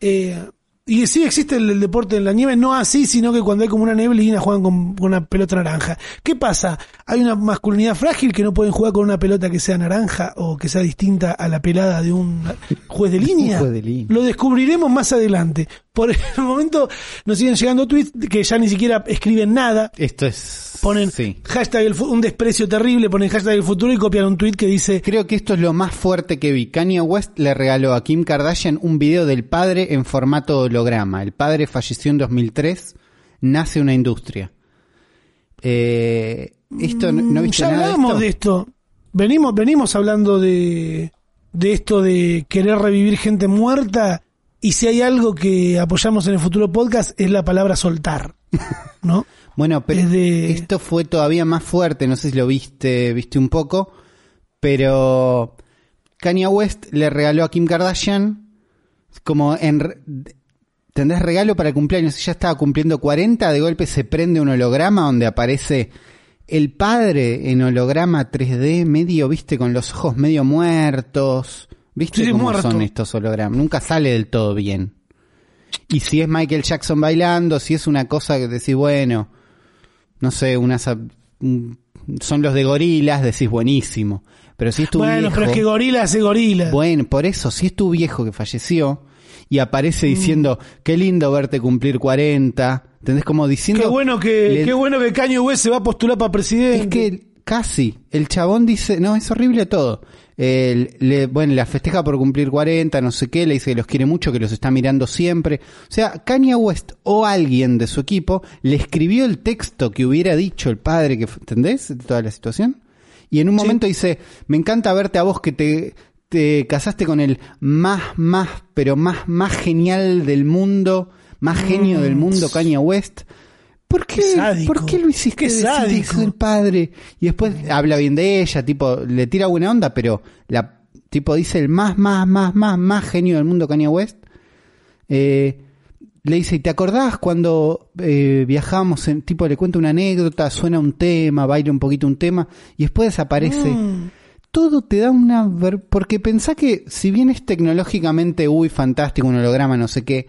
Eh, y sí existe el, el deporte en la nieve, no así, sino que cuando hay como una neblina juegan con, con una pelota naranja. ¿Qué pasa? Hay una masculinidad frágil que no pueden jugar con una pelota que sea naranja o que sea distinta a la pelada de un juez de línea. juez de línea. Lo descubriremos más adelante. Por el momento nos siguen llegando tweets que ya ni siquiera escriben nada. Esto es... Ponen Sí. hashtag el un desprecio terrible, ponen hashtag el futuro y copian un tweet que dice Creo que esto es lo más fuerte que vi. Kanye West le regaló a Kim Kardashian un video del padre en formato holograma. El padre falleció en 2003. Nace una industria. Eh, esto no, no viste ya nada hablamos de de esto. Venimos, venimos hablando de, de esto de querer revivir gente muerta. Y si hay algo que apoyamos en el futuro podcast es la palabra soltar. ¿No? Bueno, pero esto fue todavía más fuerte. No sé si lo viste, viste un poco. Pero Kanye West le regaló a Kim Kardashian como en tendrás regalo para el cumpleaños. Ella estaba cumpliendo 40, de golpe se prende un holograma donde aparece el padre en holograma 3D, medio, viste, con los ojos medio muertos. ¿Viste Sí, cómo muerto. son estos hologramas? Nunca sale del todo bien. Y si es Michael Jackson bailando, si es una cosa que decís, bueno, no sé, unas un- son los de gorilas, decís buenísimo. Pero si es tu bueno, viejo, pero es que gorila hace gorila. bueno, por eso, si es tu viejo que falleció y aparece diciendo, qué lindo verte cumplir 40, ¿entendés? Como diciendo... qué bueno que, le- qué bueno que Kanye West se va a postular para presidente. Es que casi, el chabón dice, no, es horrible todo. Eh, le, bueno, la festeja por cumplir 40, no sé qué, le dice que los quiere mucho, que los está mirando siempre. O sea, Kanye West o alguien de su equipo le escribió el texto que hubiera dicho el padre, que, ¿entendés? De toda la situación. Y en un momento dice, me encanta verte a vos que te, te casaste con el más, más, pero más, más genial del mundo, más genio del mundo, Kanye West. ¿Por qué, Mm. ¿Por qué lo hiciste Qué del padre? Y después habla bien de ella, tipo, le tira buena onda, pero la tipo dice el más, más, más, más, más genio del mundo Kanye West. Eh, le dice, ¿y te acordás cuando eh, viajamos? En, tipo, le cuenta una anécdota, suena un tema, baila un poquito un tema, y después desaparece. Mm. Todo te da una... Porque pensá que si bien es tecnológicamente, uy, fantástico, un holograma, no sé qué,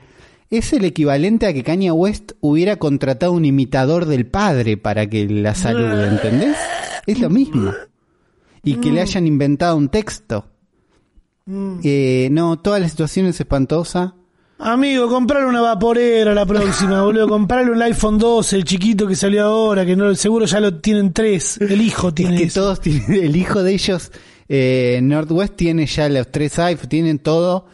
es el equivalente a que Kanye West hubiera contratado un imitador del padre para que la salude, ¿entendés? Es lo mismo. Y que le hayan inventado un texto. Eh, no, toda la situación es espantosa. Amigo, comprarle una vaporera la próxima, boludo. Comprarle un iPhone 12, el chiquito que salió ahora, que no, seguro ya lo tienen tres. El hijo tiene Es que eso. todos tienen, el hijo de ellos, eh, Northwest tiene ya los tres iPhones, tienen todo.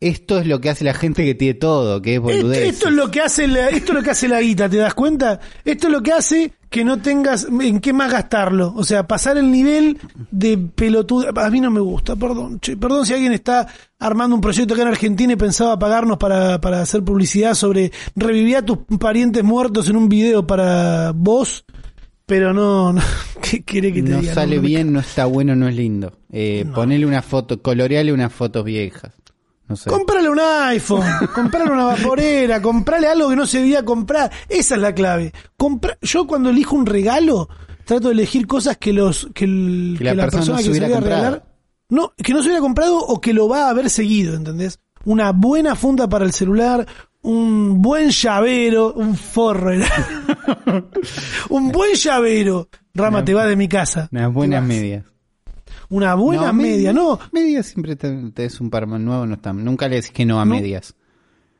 Esto es lo que hace la gente que tiene todo, que es boludez. esto es lo que hace la, esto es lo que hace la guita, ¿te das cuenta? Esto es lo que hace que no tengas en qué más gastarlo. O sea, pasar el nivel de pelotudo. A mí no me gusta, perdón. che, perdón si alguien está armando un proyecto acá en Argentina y pensaba pagarnos para, para hacer publicidad sobre revivir a tus parientes muertos en un video para vos. Pero no, no ¿qué quiere que te no diga? sale no me bien, no está bueno, no es lindo. Eh, Ponele una foto, coloreale unas fotos viejas. No sé. Comprale un iPhone, comprale una vaporera, comprale algo que no se debía comprar. Esa es la clave. Compra- yo cuando elijo un regalo, trato de elegir cosas que los que, el- Que la que la persona persona, no se que se voy a regalar, no, que no se hubiera comprado o que lo va a haber seguido, ¿entendés? Una buena funda para el celular, un buen llavero, un forro, era. un buen llavero. Rama, te va de mi casa. Unas buenas medias. Una buena No, media, no. Medias siempre te, te es un par más nuevo, no está. Nunca le decís que no a No. medias.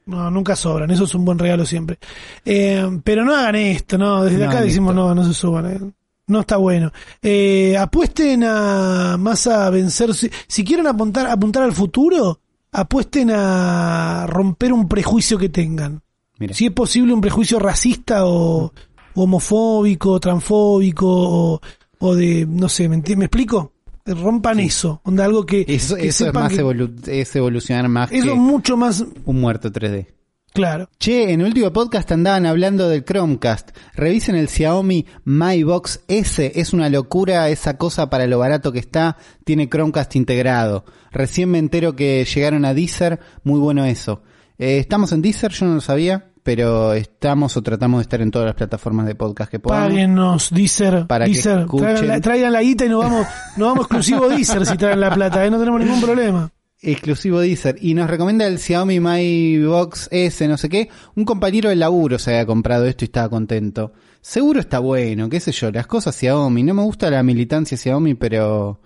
No, nunca sobran, eso es un buen regalo siempre. Eh, pero no hagan esto, no, desde No acá decimos esto. no, no se suban. eh. No está bueno. Eh, apuesten a más a vencer. Si, si quieren apuntar, apuntar al futuro, apuesten a romper un prejuicio que tengan. Mira. Si es posible un prejuicio racista o homofóbico, transfóbico o, o de, no sé, ¿me, ¿me explico? Rompan eso, onda algo que, Eso, que eso es más que- evolu- es evolucionar más eso que mucho más un muerto 3D. claro. Che, en el último podcast andaban hablando del Chromecast. Revisen el Xiaomi My Box S. Es una locura esa cosa para lo barato que está. Tiene Chromecast integrado. Recién me entero que llegaron a Deezer. Muy bueno eso. Eh, estamos en Deezer, yo no lo sabía. Pero estamos o tratamos de estar en todas las plataformas de podcast que podamos. Páguenos, Deezer, Para que Deezer. escuchen. Traigan la, traigan la guita y nos vamos, nos vamos exclusivo Deezer si traen la plata, ¿eh? no tenemos ningún problema. exclusivo Deezer y nos recomienda el Xiaomi My Box S, no sé qué. Un compañero del laburo se había comprado esto y estaba contento. Seguro está bueno, qué sé yo, las cosas Xiaomi. No me gusta la militancia Xiaomi, pero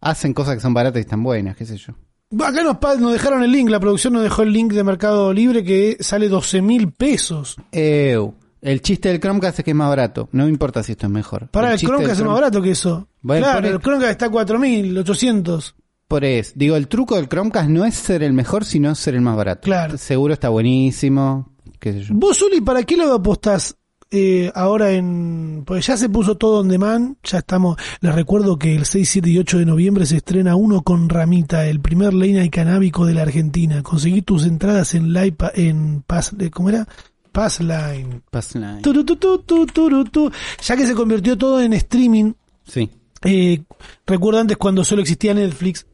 hacen cosas que son baratas y están buenas, qué sé yo. Acá nos, dejaron el link, la producción nos dejó el link de Mercado Libre que sale 12 mil pesos. Ew. El chiste del Chromecast es que es más barato. No me importa si esto es mejor. Para el, del Chromecast es más barato que eso. Bueno, claro, el el- Chromecast está a 4800. Por eso, digo, el truco del Chromecast no es ser el mejor, sino ser el más barato. Claro. Seguro está buenísimo, qué sé yo. Vos, Uli, ¿para qué lo apostás eh, ahora en...? Pues ya se puso todo on demand, ya estamos... Les recuerdo que el 6, 7 y 8 de noviembre se estrena Uno con Ramita, el primer late night canábico de la Argentina. Conseguí tus entradas en live en Pass... eh, ¿Cómo era? Passline. Passline. Tu, tu, tu. Ya que se convirtió todo en streaming, Sí. eh, recuerdo antes cuando solo existía Netflix.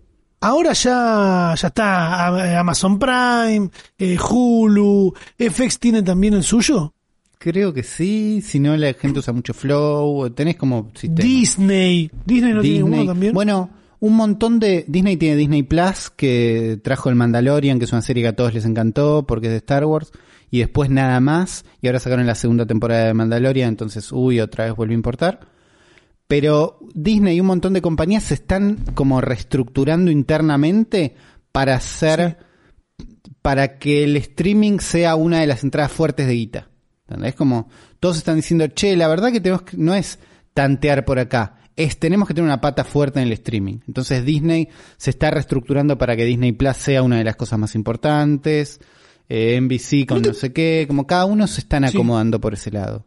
Ahora ya, ya está Amazon Prime, eh, Hulu, FX tiene también el suyo. Creo que sí, si no la gente usa mucho Flow, tenés como sistema. Disney. Disney no tiene uno también. Bueno, un montón de Disney tiene Disney Plus que trajo el Mandalorian, que es una serie que a todos les encantó porque es de Star Wars y después nada más y ahora sacaron la segunda temporada de Mandalorian, entonces uy, otra vez vuelve a importar. Pero Disney y un montón de compañías se están como reestructurando internamente para hacer para que el streaming sea una de las entradas fuertes de guita. ¿Entendés? Como todos están diciendo, che, la verdad que tenemos que, no es tantear por acá, es tenemos que tener una pata fuerte en el streaming. Entonces Disney se está reestructurando para que Disney Plus sea una de las cosas más importantes, eh, NBC con no sé qué, como cada uno se están Sí. acomodando por ese lado.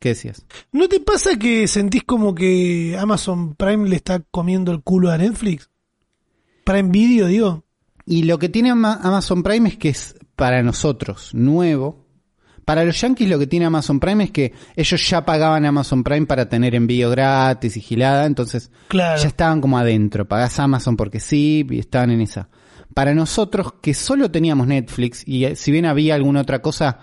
¿Qué decías? ¿No te pasa que sentís como que Amazon Prime le está comiendo el culo a Netflix? Prime Video, digo. Y lo que tiene Ama- Amazon Prime es que es para nosotros nuevo. Para los yankees lo que tiene Amazon Prime es que ellos ya pagaban Amazon Prime para tener envío gratis y gilada, entonces Claro. ya estaban como adentro. Pagás Amazon porque sí y estaban en esa. para nosotros que solo teníamos Netflix y eh, si bien había alguna otra cosa,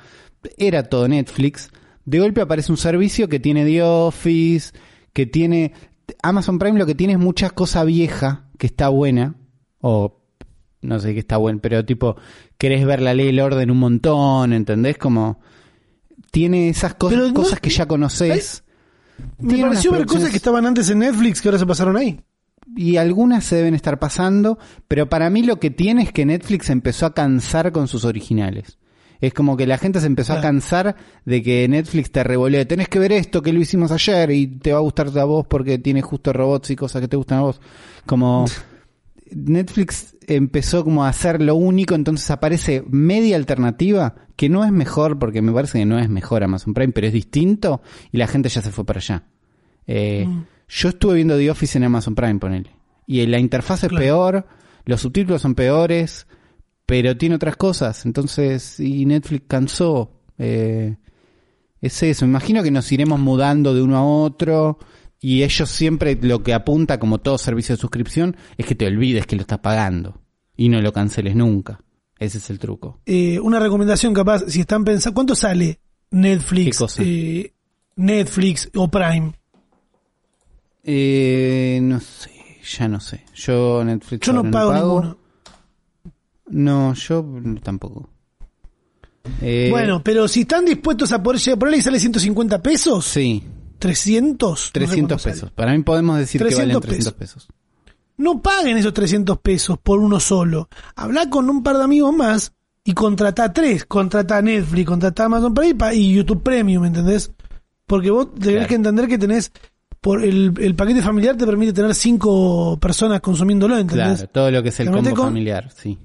era todo Netflix, de golpe aparece un servicio que tiene The Office, que tiene Amazon Prime lo que tiene es muchas cosas vieja que está buena o no sé qué está bueno, pero tipo querés ver la ley y el orden un montón, ¿entendés? Como tiene esas cosas, no- cosas que ya conoces. Me pareció ver cosas que estaban antes en Netflix que ahora se pasaron ahí. y algunas se deben estar pasando, pero para mí lo que tiene es que Netflix empezó a cansar con sus originales. Es como que la gente se empezó a cansar de que Netflix te revolee. Tenés que ver esto que lo hicimos ayer y te va a gustar a vos porque tiene justo robots y cosas que te gustan a vos. Como Netflix empezó como a hacer lo único, entonces aparece media alternativa que no es mejor porque me parece que no es mejor Amazon Prime, pero es distinto y la gente ya se fue para allá. Eh, Yo estuve viendo The Office en Amazon Prime, ponele. Y la interfaz es Claro. peor, los subtítulos son peores, pero tiene otras cosas. Entonces, y Netflix cansó. Eh, es eso. Imagino que nos iremos mudando de uno a otro. Y ellos siempre lo que apunta, como todo servicio de suscripción, es que te olvides que lo estás pagando. Y no lo canceles nunca. Ese es el truco. Eh, una recomendación capaz, si están pensando, ¿cuánto sale Netflix? ¿Qué cosa? eh, Netflix o Prime. Eh, no sé, ya no sé. Yo Netflix Yo no ahora pago, ninguno. No, yo tampoco. Eh, bueno, pero si están dispuestos a poder llegar por ahí sale 150 pesos, Sí, 300, no sé 300 cuánto sale. pesos. Para mí podemos decir que 300 valen 300 pesos. No paguen esos 300 pesos por uno solo. Habla con un par de amigos más y contrata tres. Contrata Netflix, contrata Amazon Prime y YouTube Premium, ¿entendés? Porque vos tenés Claro. que entender que tenés, por el, el paquete familiar te permite tener cinco personas consumiéndolo, ¿entendés? Claro, todo lo que es el combo con- familiar, sí.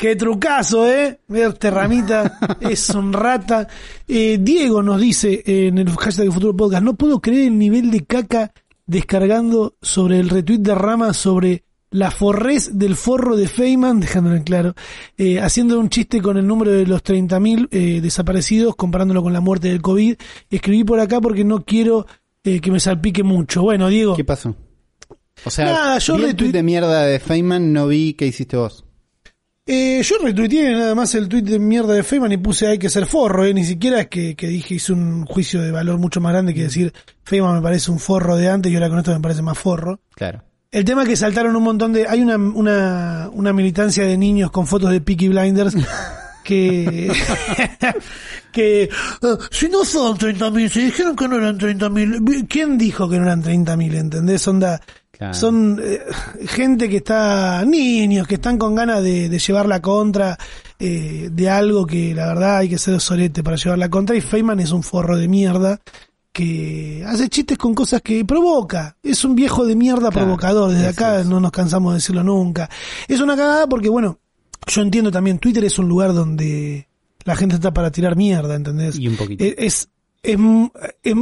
Qué trucazo, ¿eh? Verte ramita, es un rata. Eh, Diego nos dice en el hashtag del Futuro Podcast, no puedo creer el nivel de caca descargando sobre el retweet de Rama sobre la forrez del forro de Feynman, dejándolo en claro, eh, haciendo un chiste con el número de los 30.000 eh, desaparecidos, comparándolo con la muerte del COVID. Escribí por acá porque no quiero eh, que me salpique mucho. Bueno, Diego, ¿Qué pasó? O sea, Nada, yo vi el retweet- tweet de mierda de Feynman, no vi qué hiciste vos. Eh, yo retuiteé nada más el tweet de mierda de Feynman y puse hay que ser forro, eh, ni siquiera es que, que dije hice un juicio de valor mucho más grande que decir Feynman me parece un forro de antes y ahora con esto me parece más forro. Claro. El tema es que saltaron un montón de... Hay una, una, una militancia de niños con fotos de Peaky Blinders que... que... ah, si no son 30.000, se dijeron que no eran 30.000. ¿Quién dijo que no eran 30.000? ¿Entendés? Onda... Claro. Son eh, gente que está, niños que están con ganas de, de llevar la contra eh, de algo que la verdad hay que ser sorete para llevar la contra y Feynman es un forro de mierda que hace chistes con cosas que provoca. Es un viejo de mierda Claro, provocador. Desde acá es. no nos cansamos de decirlo nunca. Es una cagada porque, bueno, yo entiendo también, Twitter es un lugar donde la gente está para tirar mierda, ¿entendés? Y un poquito. Es, es, es- es-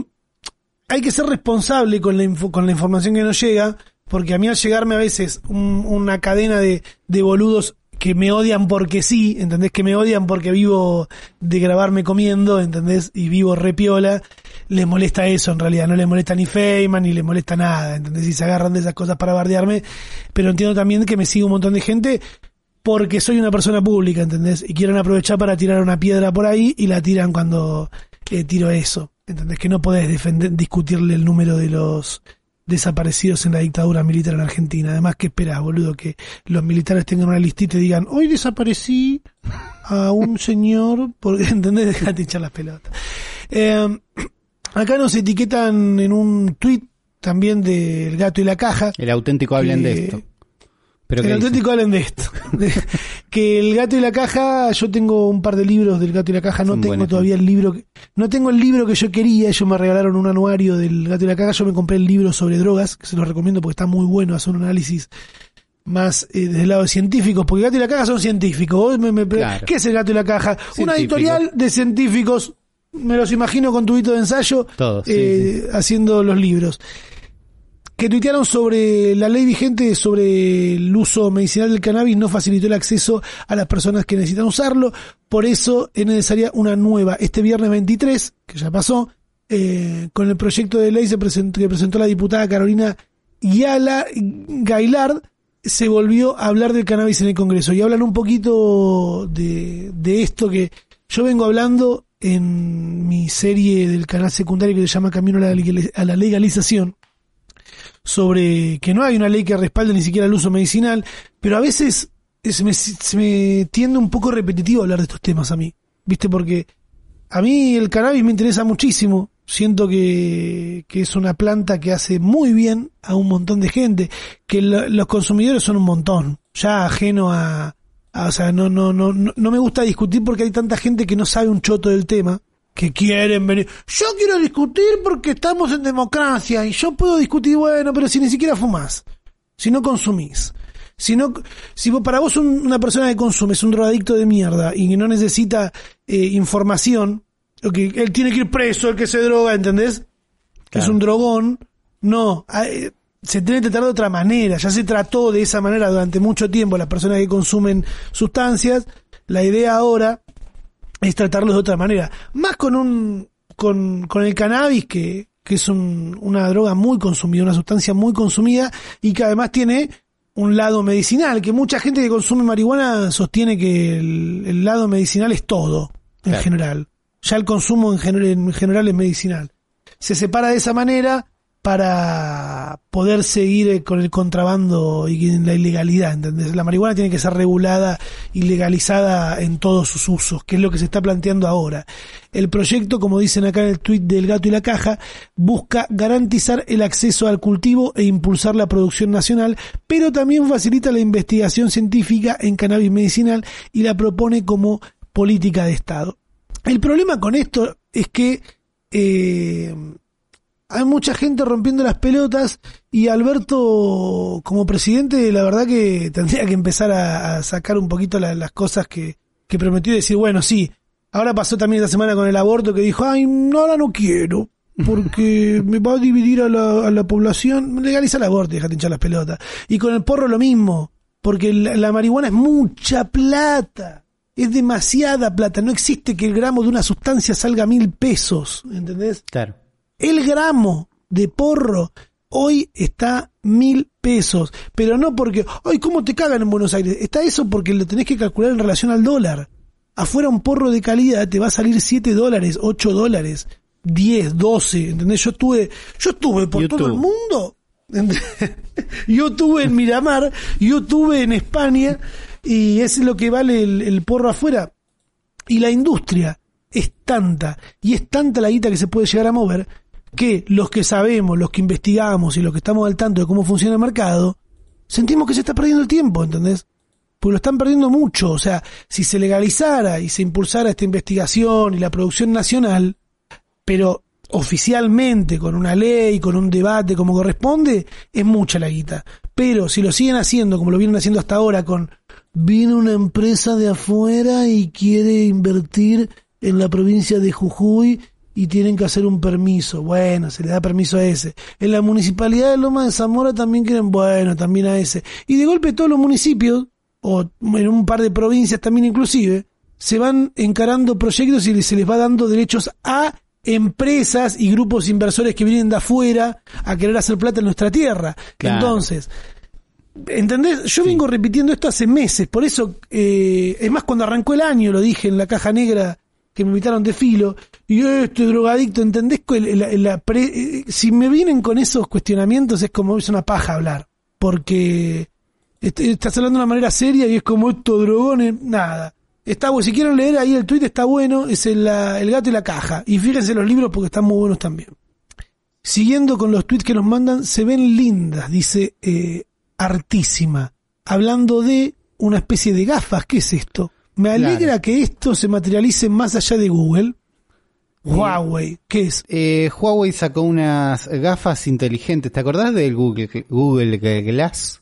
hay que ser responsable con la, info- con la información que nos llega, porque a mí al llegarme a veces un- una cadena de, de boludos que me odian porque sí, ¿entendés? Que me odian porque vivo de grabarme comiendo, ¿entendés? Y vivo repiola, les molesta eso en realidad, no les molesta ni Feynman ni les molesta nada, ¿entendés? Y se agarran de esas cosas para bardearme, pero entiendo también que me sigue un montón de gente porque soy una persona pública, ¿entendés? Y quieren aprovechar para tirar una piedra por ahí y la tiran cuando eh, tiro eso, ¿entendés? Que no podés defender, discutirle el número de los desaparecidos en la dictadura militar en Argentina. Además, ¿qué esperás, boludo? Que los militares tengan una listita y digan, hoy desaparecí a un señor, porque, ¿entendés? Dejate hinchar las pelotas. Eh, acá nos etiquetan en un tweet también del gato y la caja. El auténtico hablen de esto. Pero el ¿qué auténtico hablan de esto. Que el gato y la caja, yo tengo un par de libros del gato y la caja, no tengo todavía el libro, que- no tengo el libro que yo quería, ellos me regalaron un anuario del gato y la caja, yo me compré el libro sobre drogas, que se los recomiendo porque está muy bueno, hace un análisis más eh, desde el lado de científicos, porque el gato y la caja son científicos. Vos me- me Claro. ¿Qué es el gato y la caja? Una Científico. editorial de científicos, me los imagino con tubito de ensayo, Todos, sí, eh, haciendo los libros que tuitearon sobre la ley vigente sobre el uso medicinal del cannabis no facilitó el acceso a las personas que necesitan usarlo, por eso es necesaria una nueva. Este viernes 23, que ya pasó, eh, con el proyecto de ley que presentó la diputada Carolina Yala Gailard, se volvió a hablar del cannabis en el Congreso. Y hablan un poquito de, esto que yo vengo hablando en mi serie del canal secundario que se llama Camino a la legalización sobre que no hay una ley que respalde ni siquiera el uso medicinal, pero a veces se me, se me tiende un poco repetitivo hablar de estos temas a mí, ¿viste? Porque a mí el cannabis me interesa muchísimo. Siento que, que es una planta que hace muy bien a un montón de gente, que lo- los consumidores son un montón, ya ajeno a, a- o sea, no, no, no, no, no me gusta discutir porque hay tanta gente que no sabe un choto del tema, que quieren venir. Yo quiero discutir porque estamos en democracia y yo puedo discutir, bueno, pero si ni siquiera fumás, si no consumís. Si, no, si vos- para vos un- una persona que consume es un drogadicto de mierda y que no necesita eh, información, que él tiene que ir preso, el que se droga, ¿entendés? Que es Claro. un drogón. No, ah, eh, se tiene que tratar de otra manera. Ya se trató de esa manera durante mucho tiempo las personas que consumen sustancias. La idea ahora es tratarlos de otra manera. Más con un, con, con el cannabis que, que es un- una droga muy consumida, una sustancia muy consumida y que además tiene un lado medicinal, que mucha gente que consume marihuana sostiene que el, el lado medicinal es todo, en Claro. general. Ya el consumo en, gener- en general es medicinal. Se separa de esa manera para poder seguir eh, con el contrabando y la ilegalidad, ¿entendés? La marihuana tiene que ser regulada y legalizada en todos sus usos, que es lo que se está planteando ahora. El proyecto, como dicen acá en el tuit del gato y la caja, busca garantizar el acceso al cultivo e impulsar la producción nacional, pero también facilita la investigación científica en cannabis medicinal y la propone como política de Estado. El problema con esto es que eh, hay mucha gente rompiendo las pelotas y Alberto como presidente la verdad que tendría que empezar a, sacar un poquito la- las cosas que, que prometió y decir, bueno, sí, ahora pasó también esta semana con el aborto que dijo, ay, no, ahora no quiero. Porque me va a dividir a la, a la población. Legaliza el aborto y déjate hinchar las pelotas. Y con el porro lo mismo. Porque la, la marihuana es mucha plata. Es demasiada plata. No existe que el gramo de una sustancia salga a mil pesos. ¿Entendés? Claro. El gramo de porro hoy está mil pesos, pero no porque, ay, ¿cómo te cagan en Buenos Aires? Está eso porque lo tenés que calcular en relación al dólar. Afuera un porro de calidad te va a salir 7 dólares, 8 dólares, 10, 12, ¿entendés? Yo estuve, yo estuve por YouTube. todo el mundo. Yo estuve en Miramar, yo estuve en España y es lo que vale el, el porro afuera. Y la industria es tanta, y es tanta la guita que se puede llegar a mover, que los que sabemos, los que investigamos y los que estamos al tanto de cómo funciona el mercado, sentimos que se está perdiendo el tiempo, ¿entendés? Porque lo están perdiendo mucho. O sea, si se legalizara y se impulsara esta investigación y la producción nacional, pero oficialmente, con una ley, con un debate como corresponde, es mucha la guita. Pero si lo siguen haciendo como lo vienen haciendo hasta ahora, con viene una empresa de afuera y quiere invertir en la provincia de Jujuy y tienen que hacer un permiso. Bueno, se le da permiso a ese. En la municipalidad de Loma de Zamora también quieren, bueno, también a ese. Y de golpe todos los municipios, o en un par de provincias también inclusive, se van encarando proyectos y se les va dando derechos a empresas y grupos inversores que vienen de afuera a querer hacer plata en nuestra tierra. Claro. Entonces, ¿entendés? Yo vengo repitiendo esto hace meses, por eso, eh, es más, cuando arrancó el año, lo dije en la caja negra que me invitaron de filo, y este drogadicto, ¿entendés? la- eh, si me vienen con esos cuestionamientos es como es una paja hablar, porque est- estás hablando de una manera seria y es como estos drogones, nada. Está bueno, si quieren leer ahí el tweet está bueno, es el, el gato y la caja. Y fíjense los libros porque están muy buenos también. Siguiendo con los tweets que nos mandan, se ven lindas, dice eh, Artísima, hablando de una especie de gafas. ¿Qué es esto? Me alegra Claro. que esto se materialice más allá de Google. Huawei, ¿qué es? Eh, Huawei sacó unas gafas inteligentes. ¿Te acordás del Google, Google Glass?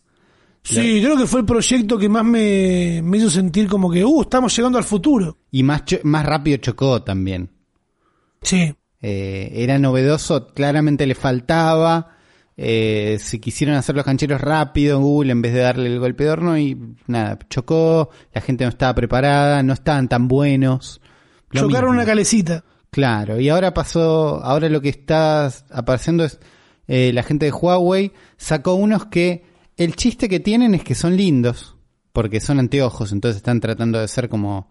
Sí, creo que fue el proyecto que más me, me hizo sentir como que, uh, estamos llegando al futuro. Y más, cho- más rápido chocó también. Sí, Eh, era novedoso, claramente le faltaba. Eh, se quisieron hacer los cancheros rápido en Google en vez de darle el golpe de horno y nada, chocó, la gente no estaba preparada, no estaban tan buenos. Lo chocaron mismo. una calecita. Claro, y ahora pasó, ahora lo que está apareciendo es eh, la gente de Huawei sacó unos que El chiste que tienen es que son lindos, porque son anteojos, entonces están tratando de ser como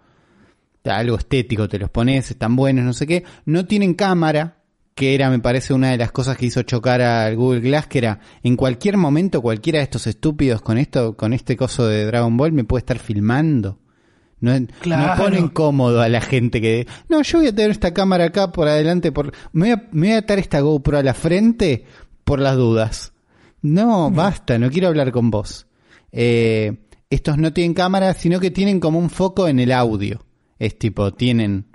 algo estético, te los pones, están buenos, no sé qué. No tienen cámara, que era, me parece, una de las cosas que hizo chocar al Google Glass, que era, en cualquier momento cualquiera de estos estúpidos con esto, con este coso de Dragon Ball me puede estar filmando. No, Claro. no pone incómodo a la gente que, no, yo voy a tener esta cámara acá por adelante, por, me voy a, me voy a atar esta GoPro a la frente por las dudas. No, basta, no quiero hablar con vos. Eh, estos no tienen cámara, sino que tienen como un foco en el audio. Es tipo, tienen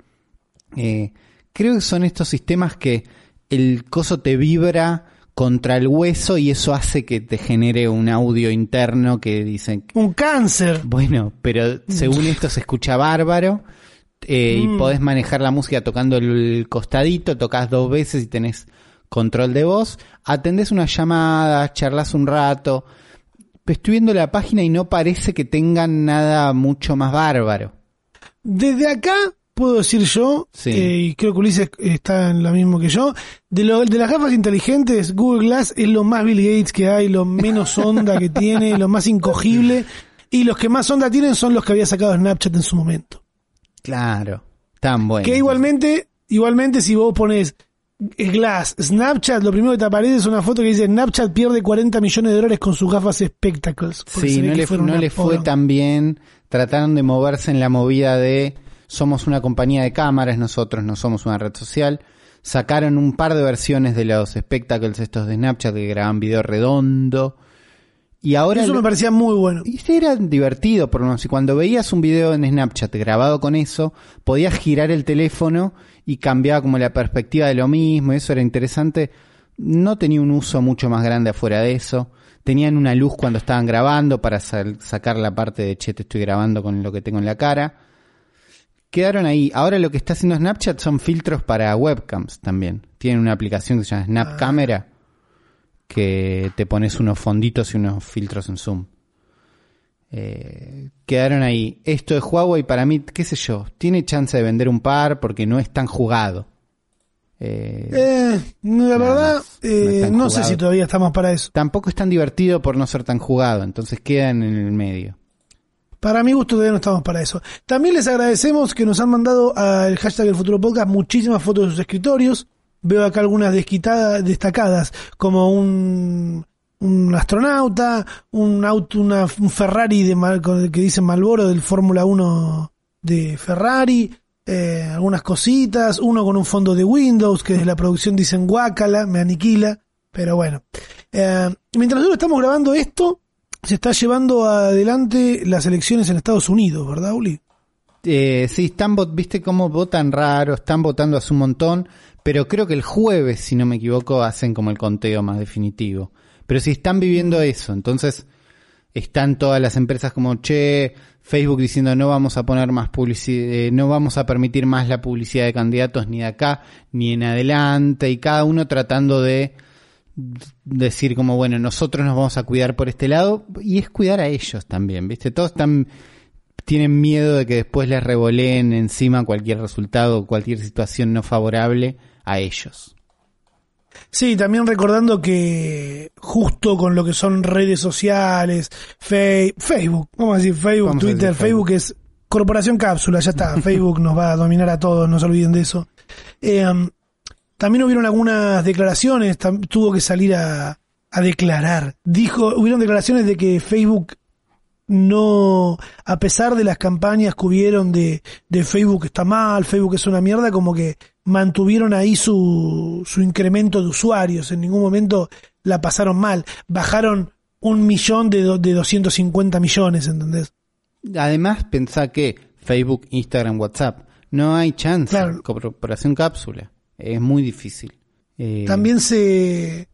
eh, creo que son estos sistemas que el coso te vibra contra el hueso y eso hace que te genere un audio interno que dicen, Un cáncer. bueno, pero según esto se escucha bárbaro eh, y Mm. podés manejar la música tocando el costadito, tocas dos veces y tenés control de voz, atendés una llamada, charlas un rato. Estoy viendo la página y no parece que tengan nada mucho más bárbaro. Desde acá puedo decir yo, Sí. eh, y creo que Ulises está en lo mismo que yo, de, lo, de las gafas inteligentes, Google Glass es lo más Bill Gates que hay, lo menos onda que tiene, lo más incogible, y los que más onda tienen son los que había sacado Snapchat en su momento. Claro, tan bueno. Que igualmente, igualmente si vos pones Glass, Snapchat, lo primero que te aparece es una foto que dice Snapchat pierde 40 millones de dólares con sus gafas Spectacles. Sí, no le, no le fue tan bien. Trataron de moverse en la movida de somos una compañía de cámaras, nosotros no somos una red social. Sacaron un par de versiones de los spectacles estos de Snapchat que graban video redondo. Y ahora Eso me parecía muy bueno. y sí era divertido, por lo menos. Y cuando veías un video en Snapchat grabado con eso, podías girar el teléfono y cambiaba como la perspectiva de lo mismo. Eso era interesante. No tenía un uso mucho más grande afuera de eso. Tenían una luz cuando estaban grabando para sacar la parte de che, te estoy grabando con lo que tengo en la cara. Quedaron ahí. Ahora lo que está haciendo Snapchat son filtros para webcams también. Tienen una aplicación que se llama Snap Camera que te pones unos fonditos y unos filtros en zoom. Eh, quedaron ahí. Esto de Huawei para mí, qué sé yo, tiene chance de vender un par porque no es tan jugado. Eh, Eh, la verdad, más. No eh, no sé si todavía estamos para eso. Tampoco es tan divertido por no ser tan jugado, entonces quedan en el medio. Para mi gusto todavía no estamos para eso. También les agradecemos que nos han mandado al hashtag del futuro podcast muchísimas fotos de sus escritorios. Veo acá algunas desquitadas, destacadas, como un, un astronauta, un auto, una, un Ferrari de Mal- con el que dice Malboro del Fórmula 1 de Ferrari, eh, algunas cositas, uno con un fondo de Windows que desde la producción dicen guácala, me aniquila, pero bueno. Eh, mientras nosotros estamos grabando esto, se está llevando adelante las elecciones en Estados Unidos, ¿verdad, Uli? Eh, sí, están, viste cómo votan raro, están votando hace un montón, pero creo que el jueves, si no me equivoco, hacen como el conteo más definitivo. Pero si están viviendo eso, entonces están todas las empresas como, che, Facebook diciendo no vamos a poner más publicidad, no vamos a permitir más la publicidad de candidatos ni de acá ni en adelante, y cada uno tratando de decir como, bueno, nosotros nos vamos a cuidar por este lado, y es cuidar a ellos también, ¿viste? Todos están tienen miedo de que después les revoleen encima cualquier resultado, cualquier situación no favorable a ellos. Sí, también recordando que justo con lo que son redes sociales, Fe- Facebook, vamos a decir Facebook, Vamos Twitter, decir Facebook. Facebook. es corporación cápsula, ya está, Facebook nos va a dominar a todos, no se olviden de eso. Eh, también hubieron algunas declaraciones, tuvo que salir a, a declarar. Dijo, hubieron declaraciones de que Facebook no, a pesar de las campañas que hubieron de, de Facebook está mal, Facebook es una mierda, como que mantuvieron ahí su, su incremento de usuarios, en ningún momento la pasaron mal, bajaron un millón de, do- de 250 millones, ¿entendés? Además, pensá que Facebook, Instagram, WhatsApp, no hay chance. Claro. Corporación cápsula. Es muy difícil. Eh, También se,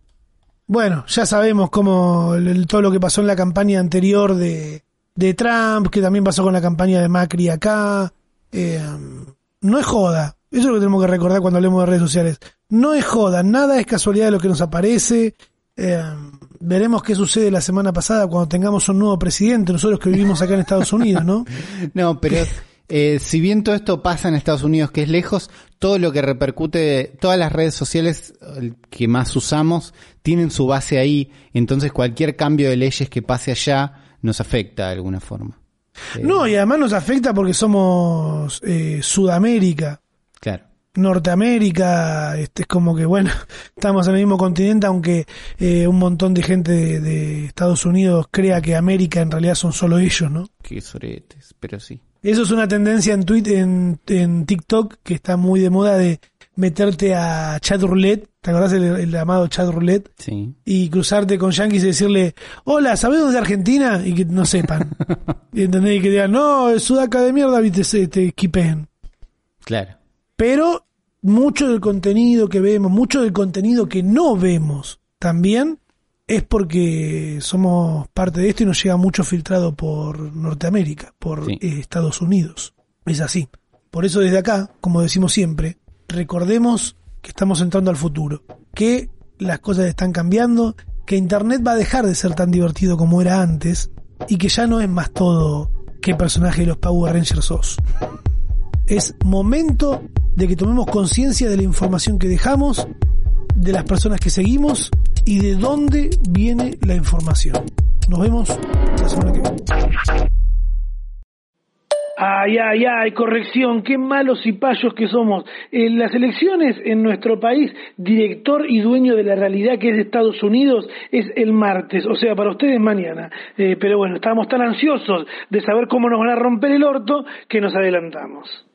bueno, ya sabemos cómo el- todo lo que pasó en la campaña anterior de, de Trump, que también pasó con la campaña de Macri acá. Eh, no es joda. Eso es lo que tenemos que recordar cuando hablemos de redes sociales. No es joda, nada es casualidad de lo que nos aparece. Eh, veremos qué sucede la semana pasada cuando tengamos un nuevo presidente, nosotros que vivimos acá en Estados Unidos, ¿no? No, pero eh, si bien todo esto pasa en Estados Unidos, que es lejos, todo lo que repercute, todas las redes sociales que más usamos tienen su base ahí, entonces cualquier cambio de leyes que pase allá nos afecta de alguna forma. Eh, No, y además nos afecta porque somos eh, Sudamérica. Claro. Norteamérica, este es como que bueno, estamos en el mismo continente, aunque eh, un montón de gente de, de Estados Unidos crea que América en realidad son solo ellos, ¿no? Qué soretes, pero sí. Eso es una tendencia en Twitter, en, en TikTok, que está muy de moda de meterte a chat roulette, ¿te acordás el, el llamado chat roulette? Sí. Y cruzarte con yankees y decirle, hola, ¿sabés dónde es Argentina? Y que no sepan. y entendés y que digan, no, es sudaca de mierda, y te, te. Claro. Pero mucho del contenido que vemos, mucho del contenido que no vemos también es porque somos parte de esto y nos llega mucho filtrado por Norteamérica, por Sí. eh, Estados Unidos. Es así. Por eso desde acá, como decimos siempre, recordemos que estamos entrando al futuro, que las cosas están cambiando, que Internet va a dejar de ser tan divertido como era antes y que ya no es más todo qué personaje de los Power Rangers sos es momento de que tomemos conciencia de la información que dejamos, de las personas que seguimos y de dónde viene la información. Nos vemos la semana que viene. Ay, ay, ay, corrección, qué malos y payos que somos. En las elecciones en nuestro país, director y dueño de la realidad que es Estados Unidos, es el martes, o sea, para ustedes mañana. Eh, pero bueno, estábamos tan ansiosos de saber cómo nos van a romper el orto que nos adelantamos.